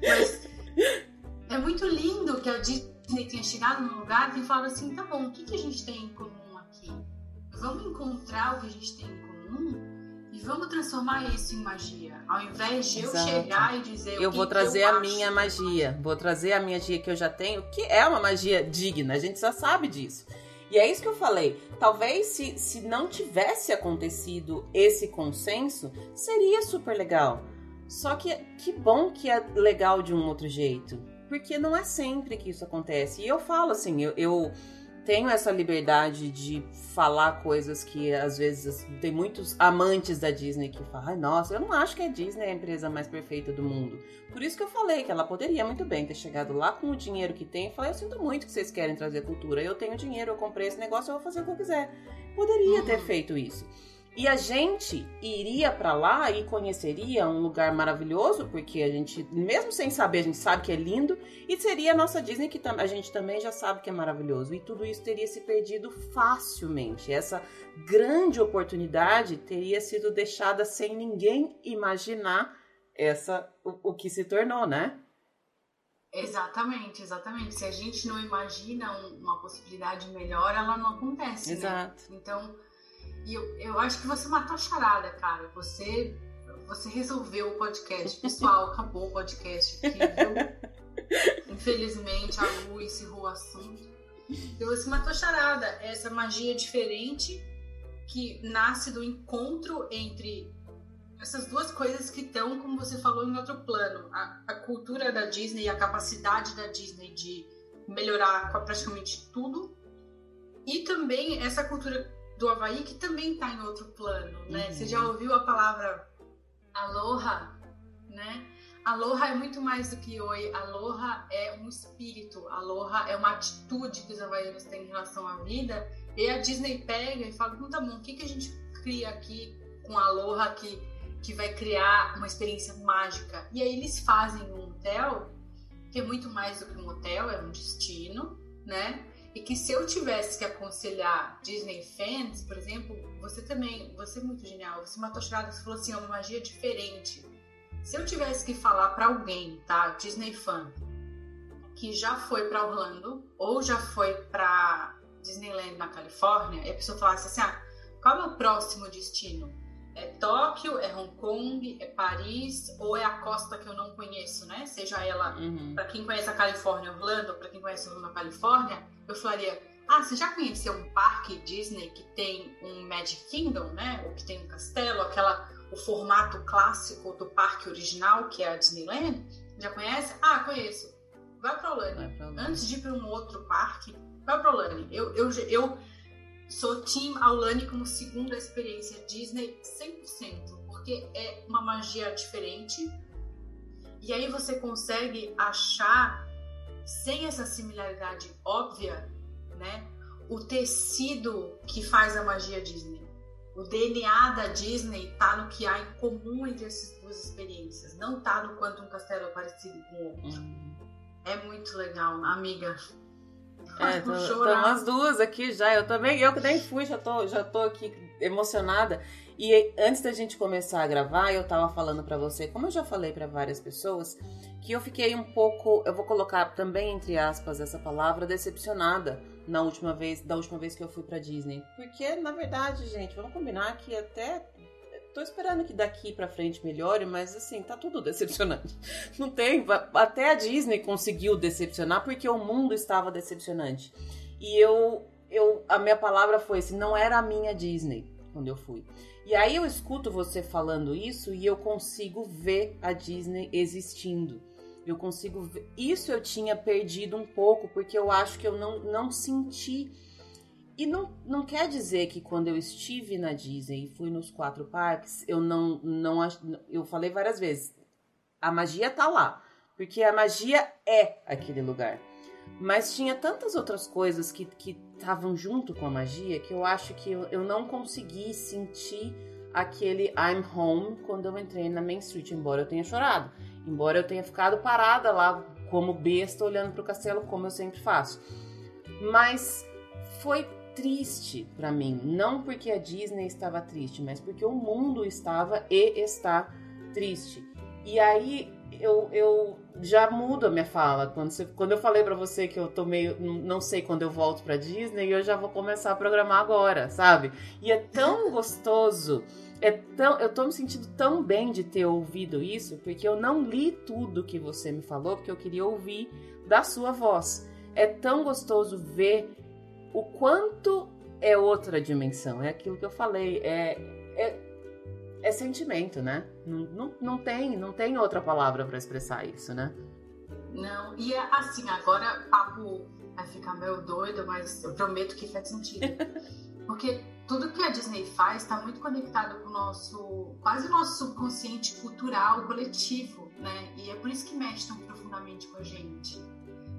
Mas é muito lindo que a Disney tenha chegado num lugar e falado assim: tá bom, o que, que a gente tem em comum aqui? Vamos encontrar o que a gente tem em comum e vamos transformar isso em magia. Ao invés de Exato. eu chegar e dizer. Eu vou trazer eu a minha magia. Vou trazer a minha magia que eu já tenho, que é uma magia digna. A gente já sabe disso. E é isso que eu falei. Talvez se, se não tivesse acontecido esse consenso, seria super legal. Só que que bom que é legal de um outro jeito. Porque não é sempre que isso acontece. E eu falo assim, eu, eu tenho essa liberdade de falar coisas que às vezes tem muitos amantes da Disney que falam, ai nossa, eu não acho que a Disney é a empresa mais perfeita do mundo. Por isso que eu falei que ela poderia muito bem ter chegado lá com o dinheiro que tem e falar, eu sinto muito que vocês querem trazer cultura, eu tenho dinheiro, eu comprei esse negócio, eu vou fazer o que eu quiser. Poderia ter uhum. feito isso. E a gente iria para lá e conheceria um lugar maravilhoso, porque a gente, mesmo sem saber, a gente sabe que é lindo, e seria a nossa Disney que a gente também já sabe que é maravilhoso. E tudo isso teria se perdido facilmente. Essa grande oportunidade teria sido deixada sem ninguém imaginar essa o, o que se tornou, né? Exatamente, exatamente. Se a gente não imagina uma possibilidade melhor, ela não acontece. Né? Exato. Né? Então e eu, eu acho que você matou a charada, cara. Você, você resolveu o podcast. Pessoal, acabou o podcast aqui, viu? Infelizmente, a Lu encerrou o assunto. E você matou a charada. Essa magia diferente que nasce do encontro entre essas duas coisas que estão, como você falou, em outro plano. A, a cultura da Disney e a capacidade da Disney de melhorar praticamente tudo. E também essa cultura do Havaí que também está em outro plano, né? Uhum. Você já ouviu a palavra aloha, né? Aloha é muito mais do que oi. Aloha é um espírito. Aloha é uma atitude que os havaianos têm em relação à vida. E a Disney pega e fala, então tá bom, o que, que a gente cria aqui com Aloha que, que vai criar uma experiência mágica? E aí eles fazem um hotel que é muito mais do que um hotel, é um destino, né? E que se eu tivesse que aconselhar Disney fans, por exemplo, você também, você é muito genial, você matou churrada, você falou assim, é uma magia diferente. Se eu tivesse que falar para alguém, tá, Disney fan, que já foi para Orlando ou já foi para Disneyland na Califórnia, e a pessoa falasse assim, ah, qual é o próximo destino? É Tóquio, é Hong Kong, é Paris ou é a costa que eu não conheço, né? Seja ela, uhum. para quem conhece a Califórnia, Orlando, para quem conhece Orlando, Califórnia, eu falaria: "Ah, você já conheceu um parque Disney que tem um Magic Kingdom, né? Ou que tem um castelo, aquela o formato clássico do parque original, que é a Disneyland? Já conhece? Ah, conheço. Vai para Orlando. Antes de ir para um outro parque, vai para Orlando. Eu, eu, eu Sou Team Aulani como segunda experiência Disney 100%, porque é uma magia diferente. E aí você consegue achar, sem essa similaridade óbvia, né, o tecido que faz a magia Disney. O DNA da Disney tá no que há em comum entre essas duas experiências, não tá no quanto um castelo é parecido com o outro. Uhum. É muito legal, amiga. É, tô as duas aqui já. Eu também, eu que nem fui, já tô, já tô aqui emocionada. E antes da gente começar a gravar, eu tava falando para você, como eu já falei para várias pessoas, que eu fiquei um pouco, eu vou colocar também entre aspas essa palavra, decepcionada na última vez, da última vez que eu fui para Disney. Porque na verdade, gente, vamos combinar que até Tô esperando que daqui para frente melhore, mas assim, tá tudo decepcionante. Não tem. Até a Disney conseguiu decepcionar porque o mundo estava decepcionante. E eu. eu a minha palavra foi assim: não era a minha Disney quando eu fui. E aí eu escuto você falando isso e eu consigo ver a Disney existindo. Eu consigo ver. Isso eu tinha perdido um pouco, porque eu acho que eu não, não senti e não, não quer dizer que quando eu estive na Disney e fui nos quatro parques, eu não, não. Eu falei várias vezes, a magia tá lá. Porque a magia é aquele lugar. Mas tinha tantas outras coisas que estavam junto com a magia que eu acho que eu, eu não consegui sentir aquele I'm home quando eu entrei na Main Street, embora eu tenha chorado. Embora eu tenha ficado parada lá como besta olhando para o castelo, como eu sempre faço. Mas foi triste para mim, não porque a Disney estava triste, mas porque o mundo estava e está triste. E aí eu, eu já mudo a minha fala. Quando, você, quando eu falei para você que eu tô meio. Não sei quando eu volto pra Disney, eu já vou começar a programar agora, sabe? E é tão gostoso. É tão, eu tô me sentindo tão bem de ter ouvido isso, porque eu não li tudo que você me falou, porque eu queria ouvir da sua voz. É tão gostoso ver o quanto é outra dimensão. É aquilo que eu falei. É, é, é sentimento, né? Não, não, não, tem, não tem outra palavra para expressar isso, né? Não, e é assim, agora papo vai ficar meio doido, mas eu prometo que faz sentido. Porque tudo que a Disney faz está muito conectado com o nosso, quase o nosso subconsciente cultural coletivo, né? E é por isso que mexe tão profundamente com a gente.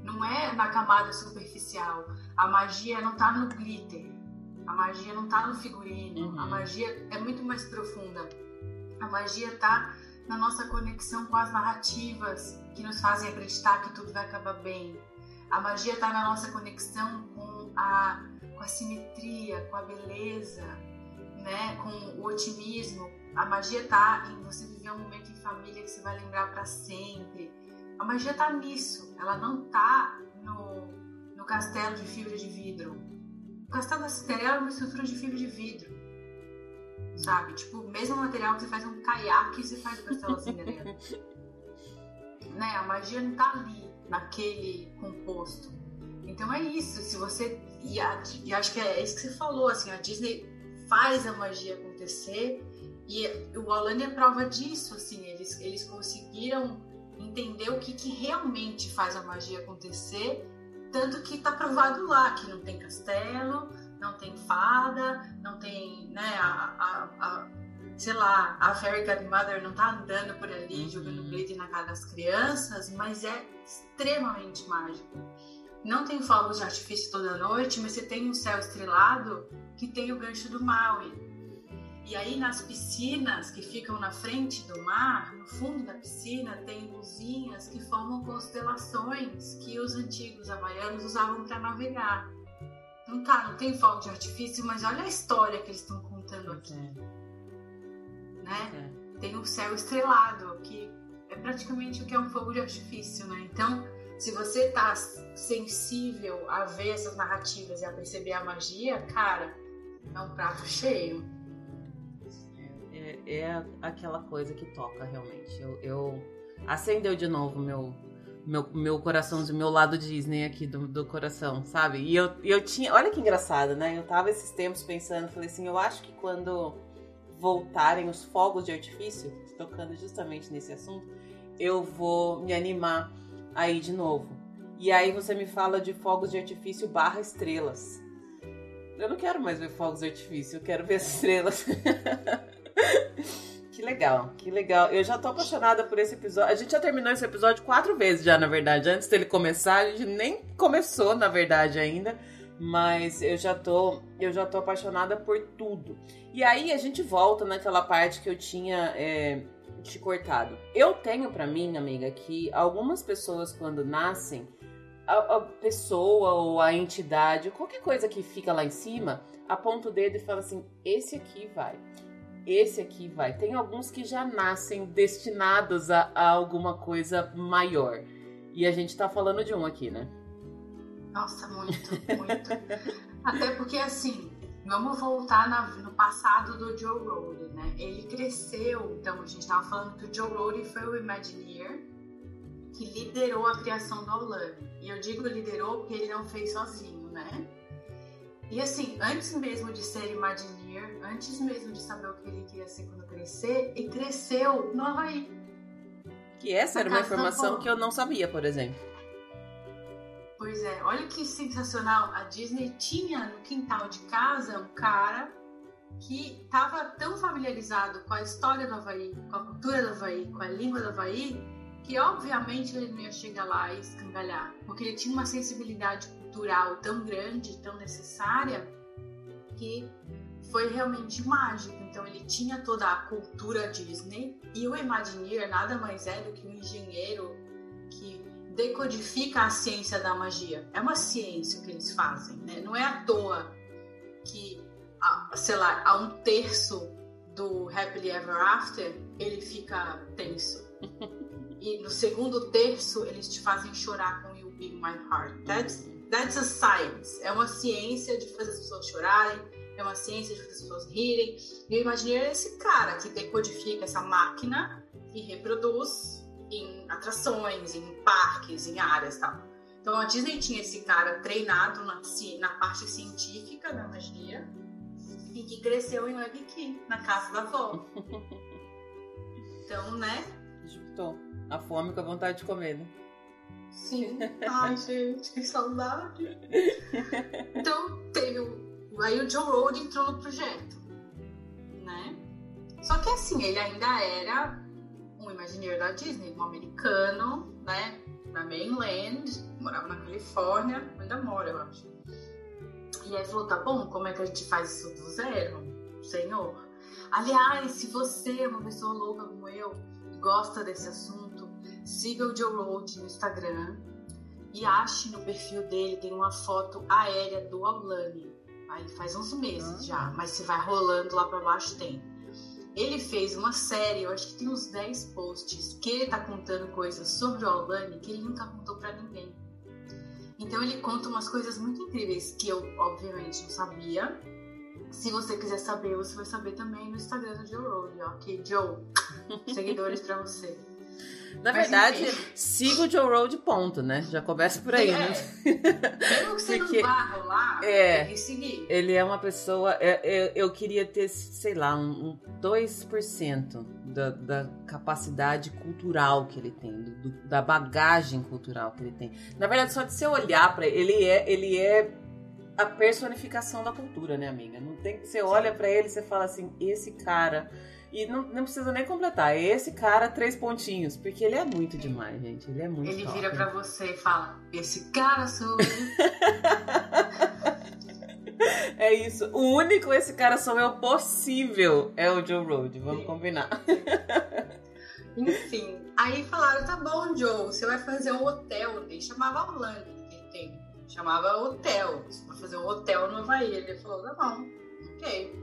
Não é na camada superficial. A magia não tá no glitter. A magia não tá no figurino. Uhum. A magia é muito mais profunda. A magia tá na nossa conexão com as narrativas que nos fazem acreditar que tudo vai acabar bem. A magia está na nossa conexão com a, com a simetria, com a beleza, né? com o otimismo. A magia está em você viver um momento em família que você vai lembrar para sempre. A magia está nisso, ela não está no, no castelo de fibra de vidro. O castelo da Cinderela é uma estrutura de fibra de vidro. Sabe? Tipo, o mesmo material que você faz um caiaque, você faz o castelo da Cinderela. né? A magia não está ali, naquele composto. Então é isso. Se você. E, a, e acho que é isso que você falou, assim, a Disney faz a magia acontecer. E o Alane é prova disso, assim, eles, eles conseguiram entender o que, que realmente faz a magia acontecer, tanto que está provado lá que não tem castelo, não tem fada, não tem, né, a, a, a sei lá, a Fairy Godmother não tá andando por ali uhum. jogando glitter na cara das crianças, mas é extremamente mágico. Não tem fogos de artifício toda noite, mas você tem um céu estrelado que tem o gancho do Maui. E aí nas piscinas que ficam na frente do mar, no fundo da piscina, tem luzinhas que formam constelações que os antigos havaianos usavam para navegar. Então tá, não tem fogo de artifício, mas olha a história que eles estão contando aqui. É. Né? É. Tem o céu estrelado, que é praticamente o que é um fogo de artifício, né? Então, se você tá sensível a ver essas narrativas e a perceber a magia, cara, é um prato cheio é aquela coisa que toca realmente. Eu, eu acendeu de novo meu meu, meu coraçãozinho, meu lado Disney aqui do, do coração, sabe? E eu, eu tinha. Olha que engraçado, né? Eu tava esses tempos pensando, falei assim, eu acho que quando voltarem os fogos de artifício, tocando justamente nesse assunto, eu vou me animar aí de novo. E aí você me fala de fogos de artifício barra estrelas. Eu não quero mais ver fogos de artifício, eu quero ver as estrelas. que legal, que legal. Eu já tô apaixonada por esse episódio. A gente já terminou esse episódio quatro vezes já, na verdade. Antes dele começar, a gente nem começou, na verdade, ainda. Mas eu já tô, eu já tô apaixonada por tudo. E aí a gente volta naquela parte que eu tinha é, te cortado. Eu tenho para mim, amiga, que algumas pessoas quando nascem, a, a, pessoa ou a entidade, qualquer coisa que fica lá em cima, aponta o dedo e fala assim: esse aqui vai. Esse aqui vai. Tem alguns que já nascem destinados a, a alguma coisa maior. E a gente tá falando de um aqui, né? Nossa, muito, muito. Até porque, assim, vamos voltar na, no passado do Joe Rohde, né? Ele cresceu, então a gente estava falando que o Joe Rohde foi o Imagineer que liderou a criação do Aulane. E eu digo liderou porque ele não fez sozinho, né? E assim, antes mesmo de ser Imagineer, antes mesmo de saber o que ele queria ser quando crescer, ele cresceu no Havaí. Que essa era uma informação que eu não sabia, por exemplo. Pois é, olha que sensacional. A Disney tinha no quintal de casa um cara que estava tão familiarizado com a história do Havaí, com a cultura do Havaí, com a língua do Havaí, que obviamente ele não ia chegar lá e escangalhar, porque ele tinha uma sensibilidade cultural tão grande, tão necessária, que foi realmente mágico. Então ele tinha toda a cultura Disney e o Imagineer nada mais é do que um engenheiro que decodifica a ciência da magia. É uma ciência que eles fazem, né? Não é à toa que, sei lá, a um terço do Happily Ever After ele fica tenso. e no segundo terço eles te fazem chorar com You Be My Heart. That's, that's a science. É uma ciência de fazer as pessoas chorarem, é uma ciência de fazer as pessoas rirem. E eu imaginei esse cara que decodifica essa máquina e reproduz em atrações, em parques, em áreas tal. Então a Disney tinha esse cara treinado na, na parte científica da magia e que cresceu em Waikiki, na casa da avó. Então, né? Juntou a fome com a vontade de comer, né? Sim. Ai, gente, que saudade. Então, teve o... Aí o Joe Road entrou no projeto, né? Só que assim, ele ainda era um Imagineer da Disney, um americano, né? Na mainland, morava na Califórnia, ainda mora, eu acho. E aí falou, tá bom, como é que a gente faz isso do zero, senhor? Aliás, se você é uma pessoa louca como eu gosta desse assunto, siga o Joe Road no Instagram e ache no perfil dele, tem uma foto aérea do Aulane. Aí faz uns meses uhum. já, mas se vai rolando lá pra baixo tem. Ele fez uma série, eu acho que tem uns 10 posts, que ele tá contando coisas sobre o Aulane que ele nunca contou para ninguém. Então ele conta umas coisas muito incríveis que eu, obviamente, não sabia. Se você quiser saber, você vai saber também no Instagram do Joe Road, ok? Joe, seguidores para você. Na Mas, verdade, enfim. siga o Joe Road, ponto, né? Já começa por aí, é. né? Mesmo que você Porque, não rolar, é, que. Ele é uma pessoa. Eu, eu, eu queria ter, sei lá, um, um 2% da, da capacidade cultural que ele tem, do, da bagagem cultural que ele tem. Na verdade, só de você olhar para ele, ele é, ele é a personificação da cultura, né, amiga? Não tem, você olha para ele e você fala assim, esse cara e não, não precisa nem completar. É esse cara, três pontinhos. Porque ele é muito demais, gente. Ele é muito Ele top. vira pra você e fala: Esse cara sou eu. é isso. O único esse cara sou eu possível é o Joe Road. Vamos Sim. combinar. Enfim. Aí falaram: Tá bom, Joe, você vai fazer um hotel. Ele chamava Orlando, que ele tem. Chamava hotel. Você vai fazer um hotel no Havaí. Ele falou: Tá bom, ok.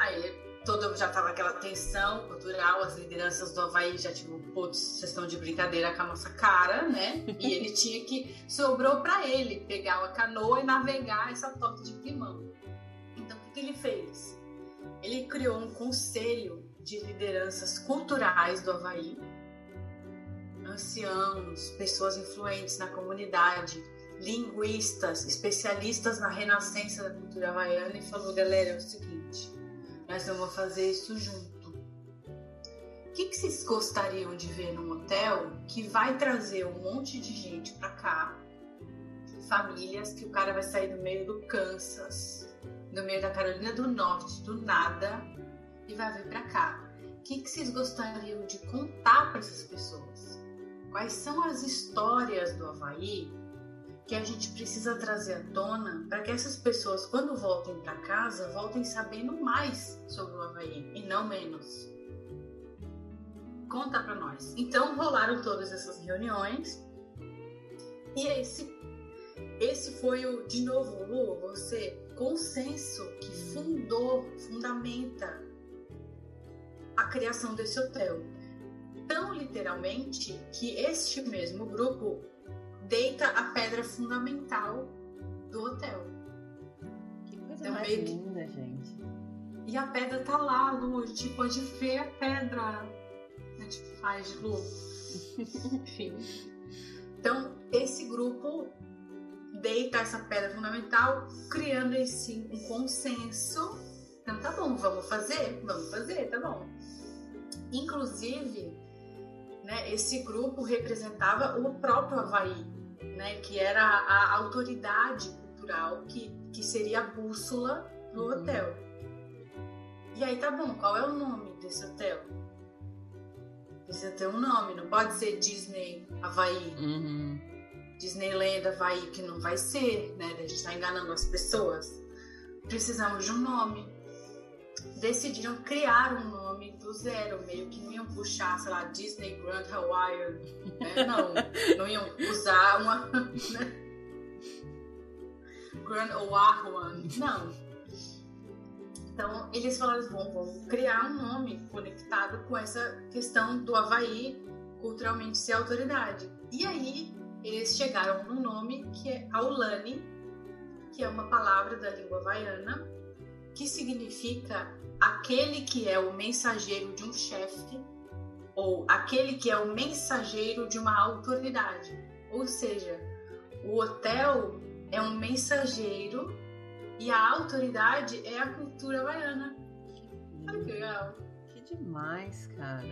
Aí ele todo já tava aquela tensão cultural, as lideranças do Havaí já tipo, putz, vocês estão de brincadeira com a nossa cara, né? E ele tinha que, sobrou para ele pegar uma canoa e navegar essa torta de climão. Então o que, que ele fez? Ele criou um conselho de lideranças culturais do Havaí, anciãos, pessoas influentes na comunidade, linguistas, especialistas na renascença da cultura havaiana e falou: galera, é o seguinte, nós vamos fazer isso junto. O que, que vocês gostariam de ver num hotel que vai trazer um monte de gente para cá? Famílias que o cara vai sair do meio do Kansas, do meio da Carolina do Norte, do nada, e vai vir para cá. O que, que vocês gostariam de contar para essas pessoas? Quais são as histórias do Havaí que a gente precisa trazer à tona para que essas pessoas, quando voltem para casa, voltem sabendo mais sobre o Havaí e não menos. Conta para nós. Então rolaram todas essas reuniões e esse esse foi o de novo, Lu, você consenso que fundou, fundamenta a criação desse hotel. Tão literalmente que este mesmo grupo deita a pedra fundamental do hotel. Que coisa então, mais linda, gente. E a pedra tá lá, Lu, a gente pode ver a pedra. A gente faz, Lu. Enfim. Então, esse grupo deita essa pedra fundamental, criando esse um consenso. Então, tá bom, vamos fazer? Vamos fazer, tá bom. Inclusive, né, esse grupo representava o próprio Havaí, né, que era a autoridade cultural que, que seria a bússola do uhum. hotel. E aí tá bom, qual é o nome desse hotel? Precisa ter um nome, não pode ser Disney Havaí. Uhum. Disneyland Havaí, que não vai ser, né? A gente tá enganando as pessoas. Precisamos de um nome. Decidiram criar um nome do zero, meio que não iam puxar, sei lá, Disney Grand Hawaii, né? Não, não iam usar uma. Né? Grand Oahuan, não. Então, eles falaram, bom, vamos criar um nome conectado com essa questão do Havaí culturalmente ser autoridade. E aí, eles chegaram no nome que é Aulani, que é uma palavra da língua havaiana, que significa aquele que é o mensageiro de um chefe ou aquele que é o mensageiro de uma autoridade. Ou seja, o hotel é um mensageiro e a autoridade é a cultura havaiana. Olha que legal. Que demais, cara.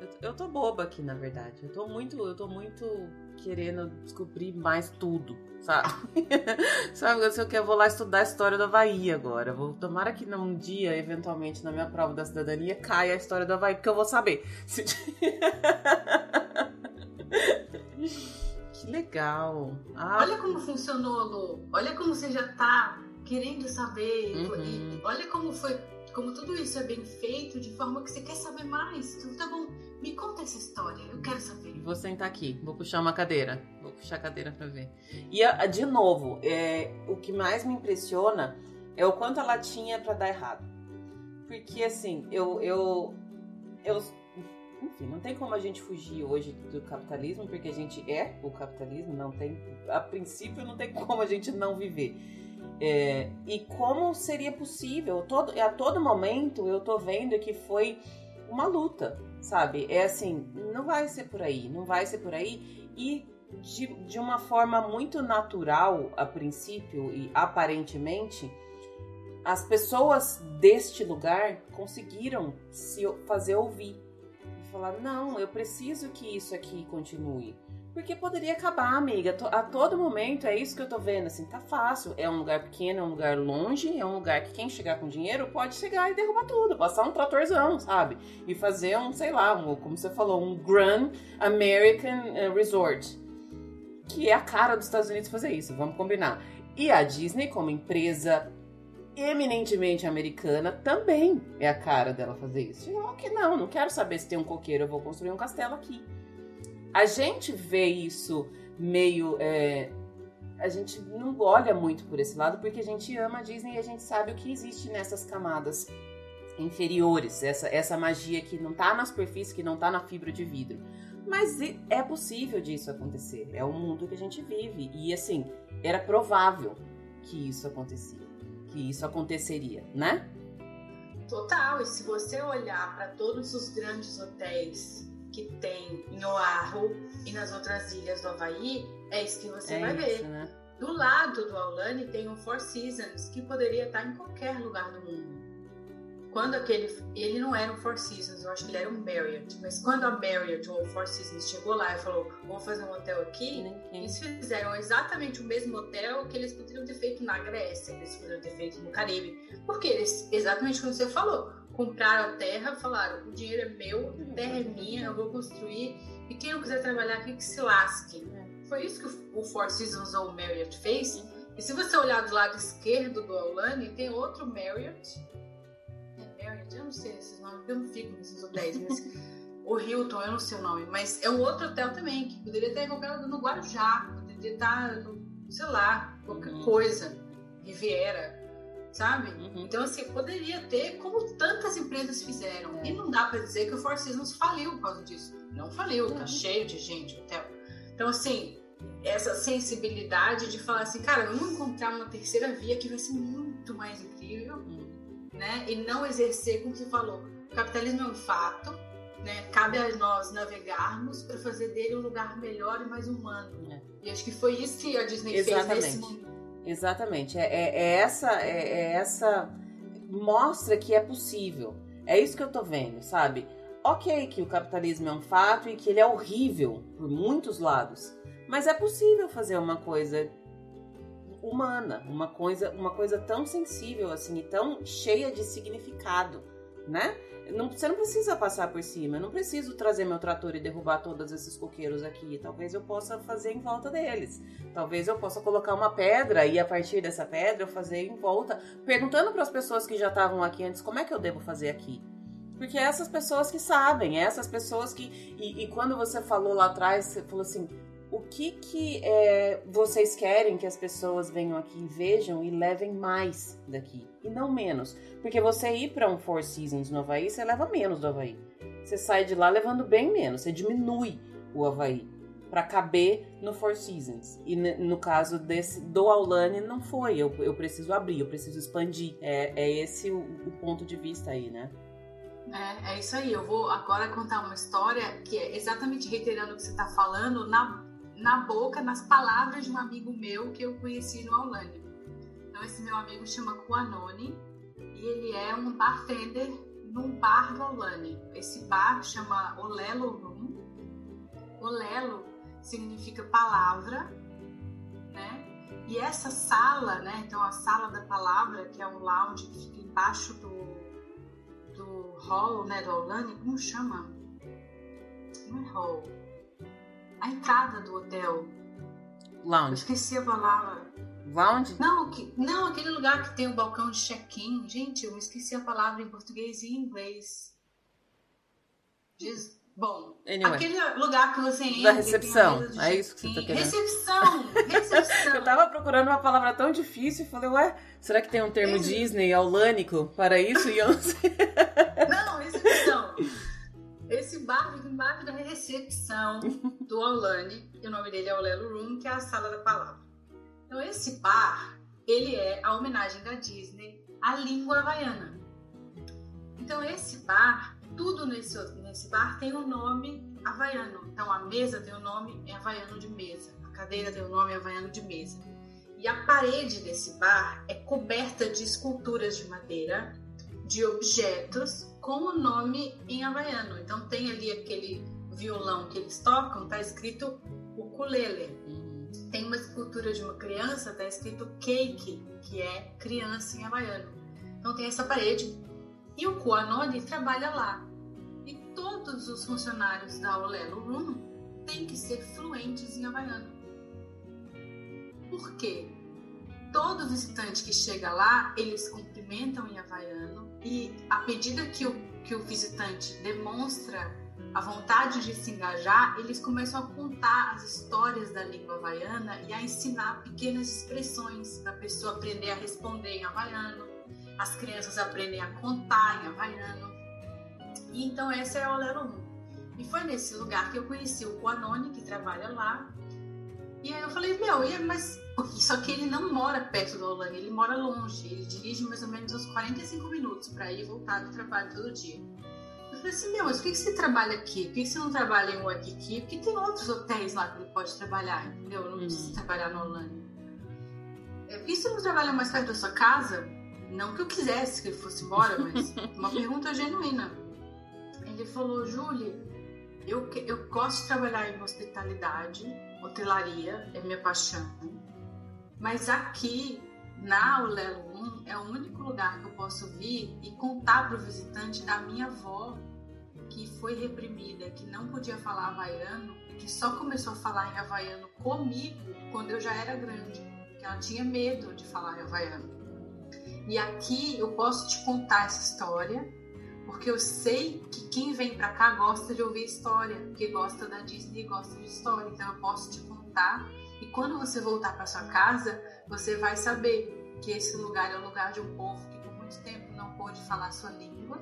Eu, eu tô boba aqui, na verdade. Eu tô muito, eu tô muito querendo descobrir mais tudo, sabe? sabe, eu, eu vou lá estudar a história do Havaí agora. Vou, tomara que num dia, eventualmente, na minha prova da cidadania, caia a história do Havaí, porque eu vou saber. que legal. Ah, Olha como funcionou, Lu. Olha como você já tá querendo saber. Uhum. E, olha como foi como tudo isso é bem feito, de forma que você quer saber mais. Então, tá bom, me conta essa história, eu quero saber. Vou sentar aqui, vou puxar uma cadeira. Vou puxar a cadeira pra ver. E, ah, de novo, é, o que mais me impressiona é o quanto ela tinha para dar errado. Porque, assim, eu, eu, eu. Enfim, não tem como a gente fugir hoje do capitalismo, porque a gente é o capitalismo, não tem. A princípio, não tem como a gente não viver. É, e como seria possível? Todo, a todo momento eu tô vendo que foi uma luta, sabe? É assim, não vai ser por aí, não vai ser por aí. E de, de uma forma muito natural, a princípio e aparentemente, as pessoas deste lugar conseguiram se fazer ouvir. E falar: não, eu preciso que isso aqui continue. Porque poderia acabar, amiga. A todo momento é isso que eu tô vendo. Assim, tá fácil. É um lugar pequeno, é um lugar longe, é um lugar que quem chegar com dinheiro pode chegar e derrubar tudo. Passar um tratorzão, sabe? E fazer um, sei lá, um, como você falou, um Grand American eh, Resort. Que é a cara dos Estados Unidos fazer isso, vamos combinar. E a Disney, como empresa eminentemente americana, também é a cara dela fazer isso. Que não, não quero saber se tem um coqueiro, eu vou construir um castelo aqui. A gente vê isso meio. É, a gente não olha muito por esse lado porque a gente ama a Disney e a gente sabe o que existe nessas camadas inferiores, essa, essa magia que não tá na superfície, que não tá na fibra de vidro. Mas é possível disso acontecer. É o mundo que a gente vive. E assim, era provável que isso acontecia. Que isso aconteceria, né? Total, e se você olhar para todos os grandes hotéis que tem em Oahu e nas outras ilhas do Havaí, é isso que você é vai isso, ver. Né? Do lado do Aulane tem um Four Seasons, que poderia estar em qualquer lugar do mundo. Quando aquele. Ele não era um Four Seasons, eu acho que ele era um Marriott. Mas quando a Marriott ou o Four Seasons chegou lá e falou: vamos fazer um hotel aqui, eles fizeram exatamente o mesmo hotel que eles poderiam ter feito na Grécia, que eles poderiam ter feito no Caribe. Porque eles, exatamente como você falou, compraram a terra, falaram: o dinheiro é meu, a terra é minha, eu vou construir. E quem não quiser trabalhar aqui, que se lasque. Foi isso que o Four Seasons ou o Marriott fez. E se você olhar do lado esquerdo do Aulane, tem outro Marriott. Não sei esses nomes, eu não fico nesses hotéis, mas o Hilton, eu não sei o nome, mas é um outro hotel também, que poderia qualquer lugar no Guarujá, poderia estar, no, sei lá, qualquer Uhum. coisa, Riviera, sabe? Uhum. Então, assim, poderia ter, como tantas empresas fizeram. E não dá pra dizer que o Four Seasons faliu por causa disso. Não faliu, tá Uhum. cheio de gente o hotel. Então, assim, essa sensibilidade de falar assim, cara, vamos encontrar uma terceira via que vai ser muito mais incrível, Uhum. Né? E não exercer, como você falou, o capitalismo é um fato, né? Cabe a nós navegarmos para fazer dele um lugar melhor e mais humano. É. E acho que foi isso que a Disney Exatamente. fez nesse momento. Exatamente. É, é- é essa, é, é essa. Mostra que é possível. É isso que eu tô vendo, sabe? Ok, que o capitalismo é um fato e que ele é horrível por muitos lados. Mas é possível fazer uma coisa humana, uma coisa, uma coisa tão sensível assim e tão cheia de significado, né? Não, você não precisa passar por cima, eu não preciso trazer meu trator e derrubar todos esses coqueiros aqui. Talvez eu possa fazer em volta deles. Talvez eu possa colocar uma pedra e a partir dessa pedra eu fazer em volta, perguntando para as pessoas que já estavam aqui antes como é que eu devo fazer aqui. Porque é essas pessoas que sabem, é essas pessoas que. E, e quando você falou lá atrás, você falou assim: o que que é, vocês querem que as pessoas venham aqui e vejam e levem mais daqui e não menos? Porque você ir para um Four Seasons no Havaí, você leva menos do Havaí. Você sai de lá levando bem menos, você diminui o Havaí para caber no Four Seasons. E no caso desse do Aulane não foi. Eu, eu preciso abrir, eu preciso expandir. É, é esse o, o ponto de vista aí, né? É, é isso aí. Eu vou agora contar uma história que é exatamente reiterando o que você está falando na, na boca, nas palavras de um amigo meu que eu conheci no Aulane. Então, esse meu amigo chama Kuanoni e ele é um bartender num bar do Aulane. Esse bar chama Olelo Room. Olelo significa palavra, né? E essa sala, né? Então, a sala da palavra, que é um lounge que fica embaixo do do hall, né, do Aulane, como chama? Não é hall. A entrada do hotel. Eu Lounge. esqueci a palavra. Lounge? Não, que, não, aquele lugar que tem o balcão de check-in. Gente, eu esqueci a palavra em português e em inglês. Diz, bom, Anyway. aquele lugar que você entra. Da recepção, é isso que você tá querendo. Recepção! Recepção! Eu tava procurando uma palavra tão difícil e falei, ué, será que tem um termo Esse- Disney aulânico para isso? E eu não sei. Não, recepção. Esse bar fica embaixo da recepção do Aulane, e o nome dele é Olelo Room, que é a sala da palavra. Então, esse bar, ele é a homenagem da Disney à língua havaiana. Então, esse bar, tudo nesse, nesse bar tem um nome havaiano. Então, a mesa tem o um nome em havaiano de mesa, a cadeira tem o um nome havaiano de mesa. E a parede desse bar é coberta de esculturas de madeira, de objetos com o nome em havaiano. Então tem ali aquele violão que eles tocam, tá escrito ukulele. Tem uma escultura de uma criança, tá escrito cake, que é criança em havaiano. Então tem essa parede. E o Kuanoni trabalha lá. E todos os funcionários da Olelo Room têm que ser fluentes em havaiano. Por quê? Todo visitante que chega lá, eles cumprimentam em havaiano e à medida que o, que o visitante demonstra a vontade de se engajar, eles começam a contar as histórias da língua havaiana e a ensinar pequenas expressões para a pessoa aprender a responder em havaiano, as crianças aprendem a contar em havaiano. E então essa é a Olero 1. E foi nesse lugar que eu conheci o Kuanoni, que trabalha lá, E aí eu falei, meu, mas. Só que ele não mora perto do Aulani, ele mora longe. Ele dirige mais ou menos uns 45 minutos para ir e voltar do trabalho todo dia. Eu falei assim, meu, mas por que você trabalha aqui? Por que você não trabalha em Waikiki? Porque tem outros hotéis lá que ele pode trabalhar, entendeu? Não precisa uhum. trabalhar no Aulani. É, por que você não trabalha mais perto da sua casa? Não que eu quisesse que ele fosse embora, mas uma pergunta genuína. Ele falou, Júlia, eu, eu gosto de trabalhar em hospitalidade, hotelaria, é minha paixão. Mas aqui, na Olelo 1, é o único lugar que eu posso vir e contar para o visitante da minha avó, que foi reprimida, que não podia falar havaiano, que só começou a falar em havaiano comigo quando eu já era grande, que ela tinha medo de falar em havaiano. E aqui eu posso te contar essa história porque eu sei que quem vem para cá gosta de ouvir história, porque gosta da Disney e gosta de história. Então eu posso te contar e quando você voltar para sua casa, você vai saber que esse lugar é o lugar de um povo que por muito tempo não pôde falar sua língua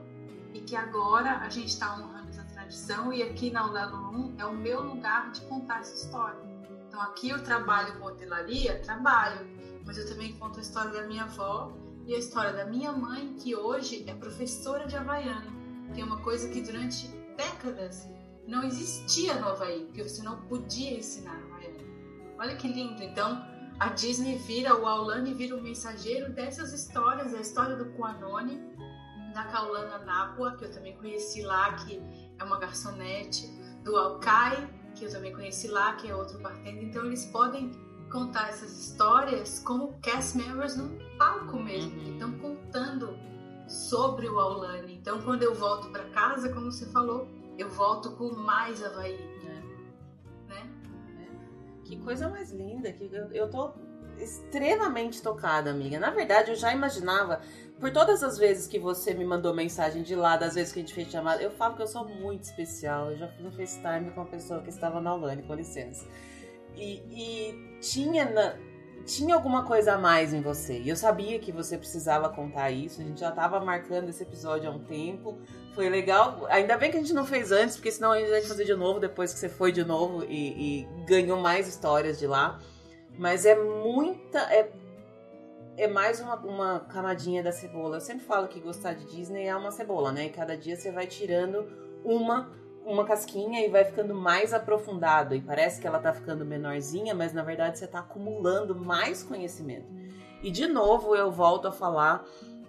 e que agora a gente está honrando essa tradição e aqui na 1 é o meu lugar de contar essa história. Então aqui eu trabalho com hotelaria, trabalho, mas eu também conto a história da minha avó e a história da minha mãe, que hoje é professora de havaiano, que é uma coisa que durante décadas não existia no Havaí, porque você não podia ensinar havaiano. Olha que lindo! Então, a Disney vira, o Aulani vira o mensageiro dessas histórias, a história do Kuanone, da Kaulana Napua, que eu também conheci lá, que é uma garçonete, do Alkai, que eu também conheci lá, que é outro bartender. Então, eles podem contar essas histórias como cast members num palco mesmo, uhum. que estão contando sobre o Aulani. Então, quando eu volto para casa, como você falou, eu volto com mais Havaí. É. Né? É. Que coisa mais linda, que eu, eu tô extremamente tocada, amiga. Na verdade, eu já imaginava, por todas as vezes que você me mandou mensagem de lá, das vezes que a gente fez chamada, eu falo que eu sou muito especial. Eu já fiz um FaceTime com uma pessoa que estava na Aulani, com licença. E, e tinha, na, tinha alguma coisa a mais em você. E eu sabia que você precisava contar isso. A gente já estava marcando esse episódio há um tempo. Foi legal. Ainda bem que a gente não fez antes, porque senão a gente ia fazer de novo depois que você foi de novo e, e ganhou mais histórias de lá. Mas é muita. É, é mais uma, uma camadinha da cebola. Eu sempre falo que gostar de Disney é uma cebola, né? E cada dia você vai tirando uma uma casquinha e vai ficando mais aprofundado. E parece que ela tá ficando menorzinha, mas na verdade você tá acumulando mais conhecimento. E de novo eu volto a falar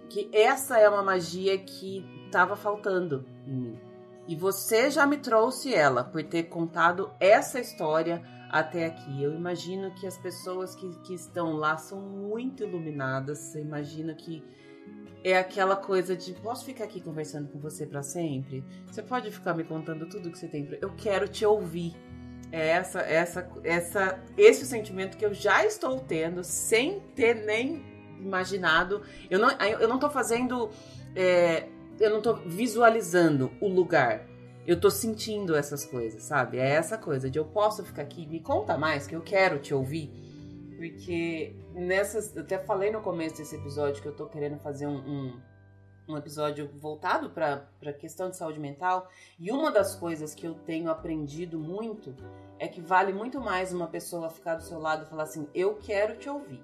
que essa é uma magia que estava faltando em mim. E você já me trouxe ela por ter contado essa história até aqui. Eu imagino que as pessoas que, que estão lá são muito iluminadas. Você imagina que é aquela coisa de posso ficar aqui conversando com você para sempre? Você pode ficar me contando tudo que você tem pra... Eu quero te ouvir. É essa, essa, essa, esse sentimento que eu já estou tendo sem ter nem imaginado. Eu não, eu não tô fazendo, é, eu não tô visualizando o lugar. Eu tô sentindo essas coisas, sabe? É essa coisa de eu posso ficar aqui, me conta mais que eu quero te ouvir. Porque nessas. Eu até falei no começo desse episódio que eu tô querendo fazer um, um, um episódio voltado para a questão de saúde mental. E uma das coisas que eu tenho aprendido muito é que vale muito mais uma pessoa ficar do seu lado e falar assim: eu quero te ouvir.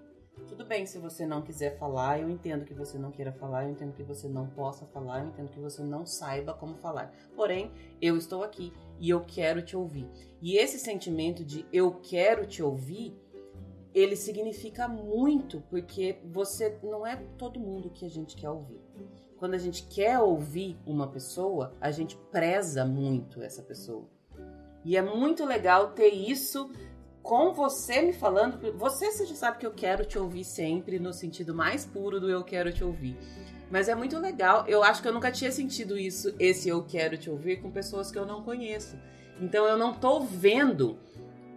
Tudo bem se você não quiser falar, eu entendo que você não queira falar, eu entendo que você não possa falar, eu entendo que você não saiba como falar. Porém, eu estou aqui e eu quero te ouvir. E esse sentimento de eu quero te ouvir ele significa muito, porque você não é todo mundo que a gente quer ouvir. Quando a gente quer ouvir uma pessoa, a gente preza muito essa pessoa. E é muito legal ter isso com você me falando. Você, você já sabe que eu quero te ouvir sempre, no sentido mais puro do eu quero te ouvir. Mas é muito legal. Eu acho que eu nunca tinha sentido isso, esse eu quero te ouvir, com pessoas que eu não conheço. Então eu não tô vendo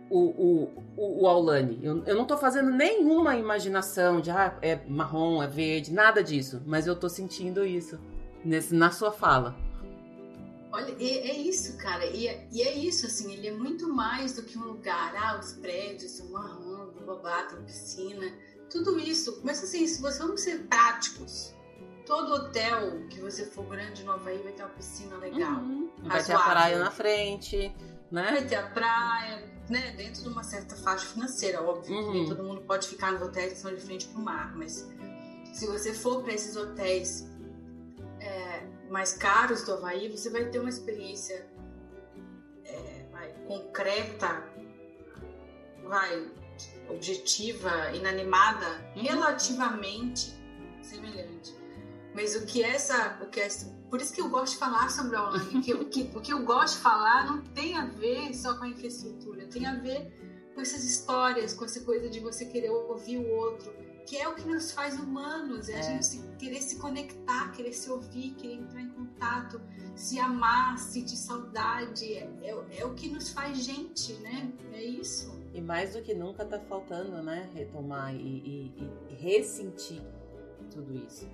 o, o, o, Aulani. Eu, eu não tô fazendo nenhuma imaginação de ah, é marrom, é verde, nada disso. Mas eu tô sentindo isso nesse, na sua fala. Olha, é, é isso, cara. E é, e é, isso, assim, ele é muito mais do que um lugar. Ah, os prédios, o marrom, o babá, tem piscina, tudo isso. Mas assim, se você vamos ser práticos, todo hotel que você for grande no Havaí vai ter uma piscina legal. Uhum. Vai ter a praia na frente né? Vai ter a praia, né? Dentro de uma certa faixa financeira, óbvio. Uhum. Nem todo mundo pode ficar nos hotéis que são de frente para o mar, mas se você for para esses hotéis é, mais caros do Havaí, você vai ter uma experiência é, vai, concreta, vai objetiva, inanimada, uhum. relativamente semelhante. Mas o que essa, o que essa, por isso que eu gosto de falar sobre a online, que, o, que, o que eu gosto de falar não tem a ver só com a infraestrutura, tem a ver com essas histórias, com essa coisa de você querer ouvir o outro, que é o que nos faz humanos, é, é. a gente se, querer se conectar, querer se ouvir, querer entrar em contato, se amar, sentir saudade, é, é, é o que nos faz gente, né? É isso. E mais do que nunca tá faltando, né? Retomar e, e, e ressentir tudo isso.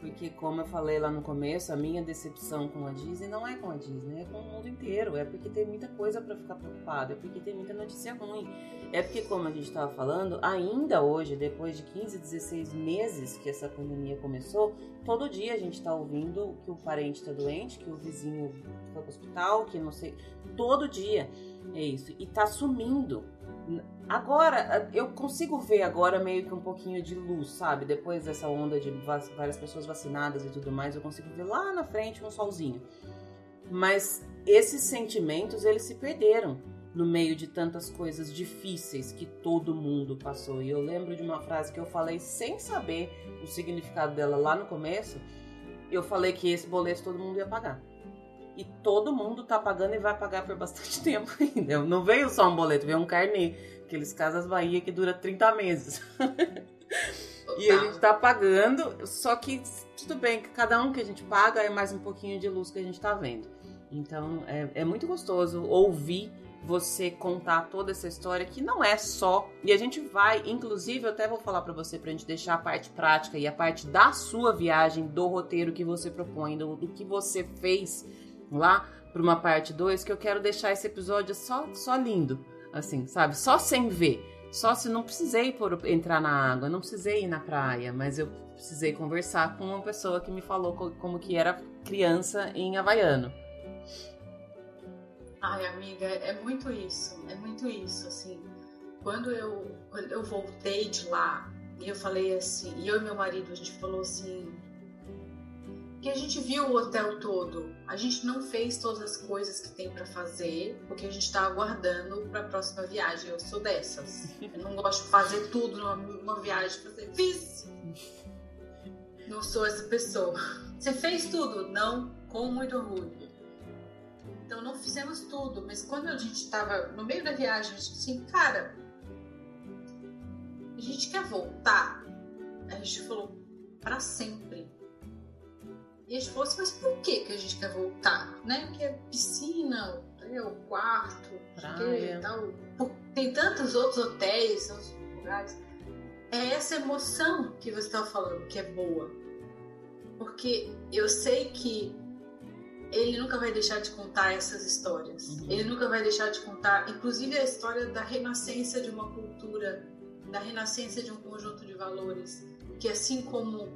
Porque, como eu falei lá no começo, a minha decepção com a Disney não é com a Disney, é com o mundo inteiro. É porque tem muita coisa para ficar preocupado, é porque tem muita notícia ruim. É porque, como a gente estava falando, ainda hoje, depois de 15, 16 meses que essa pandemia começou, todo dia a gente está ouvindo que o parente está doente, que o vizinho foi para o hospital, que não sei. Todo dia é isso. E tá sumindo Agora, eu consigo ver agora meio que um pouquinho de luz, sabe? Depois dessa onda de várias pessoas vacinadas e tudo mais, eu consigo ver lá na frente um solzinho. Mas esses sentimentos, eles se perderam no meio de tantas coisas difíceis que todo mundo passou. E eu lembro de uma frase que eu falei sem saber o significado dela lá no começo. Eu falei que esse boleto todo mundo ia pagar. E todo mundo tá pagando e vai pagar por bastante tempo ainda. Não veio só um boleto, veio um carnê. Aqueles Casas Bahia que dura 30 meses. e a gente tá pagando, só que tudo bem, cada um que a gente paga é mais um pouquinho de luz que a gente tá vendo. Então é, é muito gostoso ouvir você contar toda essa história que não é só. E a gente vai, inclusive, eu até vou falar para você pra gente deixar a parte prática e a parte da sua viagem, do roteiro que você propõe, do, do que você fez lá para uma parte 2 que eu quero deixar esse episódio só, só lindo, assim, sabe? Só sem ver. Só se não precisei por, entrar na água, não precisei ir na praia, mas eu precisei conversar com uma pessoa que me falou como que era criança em havaiano. Ai, amiga, é muito isso, é muito isso, assim. Quando eu, quando eu voltei de lá, e eu falei assim, e eu e meu marido, a gente falou assim, que a gente viu o hotel todo. A gente não fez todas as coisas que tem para fazer, porque a gente está aguardando para a próxima viagem. Eu sou dessas. Eu não gosto de fazer tudo numa, numa viagem. Fazer, fiz! Não sou essa pessoa. Você fez tudo? Não, com muito orgulho. Então não fizemos tudo, mas quando a gente estava no meio da viagem, a gente assim, cara, a gente quer voltar. A gente falou, para sempre e a gente falou assim, mas por que, que a gente quer voltar? Né? Porque é piscina, é o quarto, praia. Tal. Tem tantos outros hotéis, outros lugares. É essa emoção que você estava falando que é boa. Porque eu sei que ele nunca vai deixar de contar essas histórias. Uhum. Ele nunca vai deixar de contar, inclusive a história da renascença de uma cultura, da renascença de um conjunto de valores, que assim como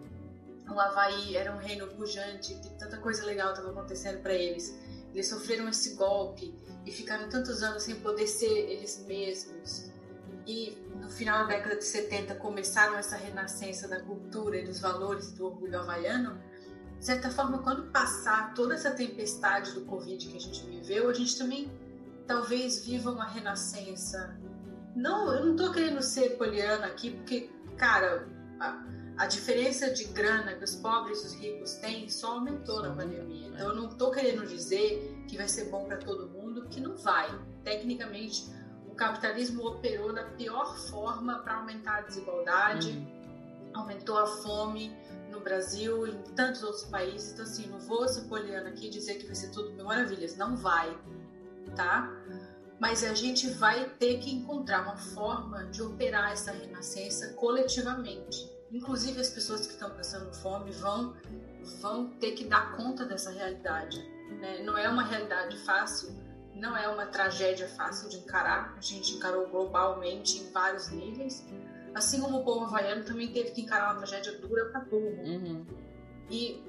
o Havaí era um reino pujante, que tanta coisa legal estava acontecendo para eles. Eles sofreram esse golpe e ficaram tantos anos sem poder ser eles mesmos. E no final da década de 70 começaram essa renascença da cultura e dos valores do orgulho havaiano. De certa forma, quando passar toda essa tempestade do Covid que a gente viveu, a gente também talvez viva uma renascença. Não, eu não tô querendo ser poliana aqui, porque, cara, diferença de grana que os pobres e os ricos têm só aumentou na pandemia. Então eu não estou querendo dizer que vai ser bom para todo mundo, que não vai. Tecnicamente, o capitalismo operou da pior forma para aumentar a desigualdade, uhum. aumentou a fome no Brasil e em tantos outros países. Então assim, não vou ser poliana aqui e dizer que vai ser tudo mil maravilhas, não vai, tá? Mas a gente vai ter que encontrar uma forma de operar essa renascença coletivamente Inclusive as pessoas que estão passando fome vão vão ter que dar conta dessa realidade. Né? Não é uma realidade fácil, não é uma tragédia fácil de encarar. A gente encarou globalmente em vários níveis, assim como o povo havaiano também teve que encarar uma tragédia dura para mundo. Uhum. E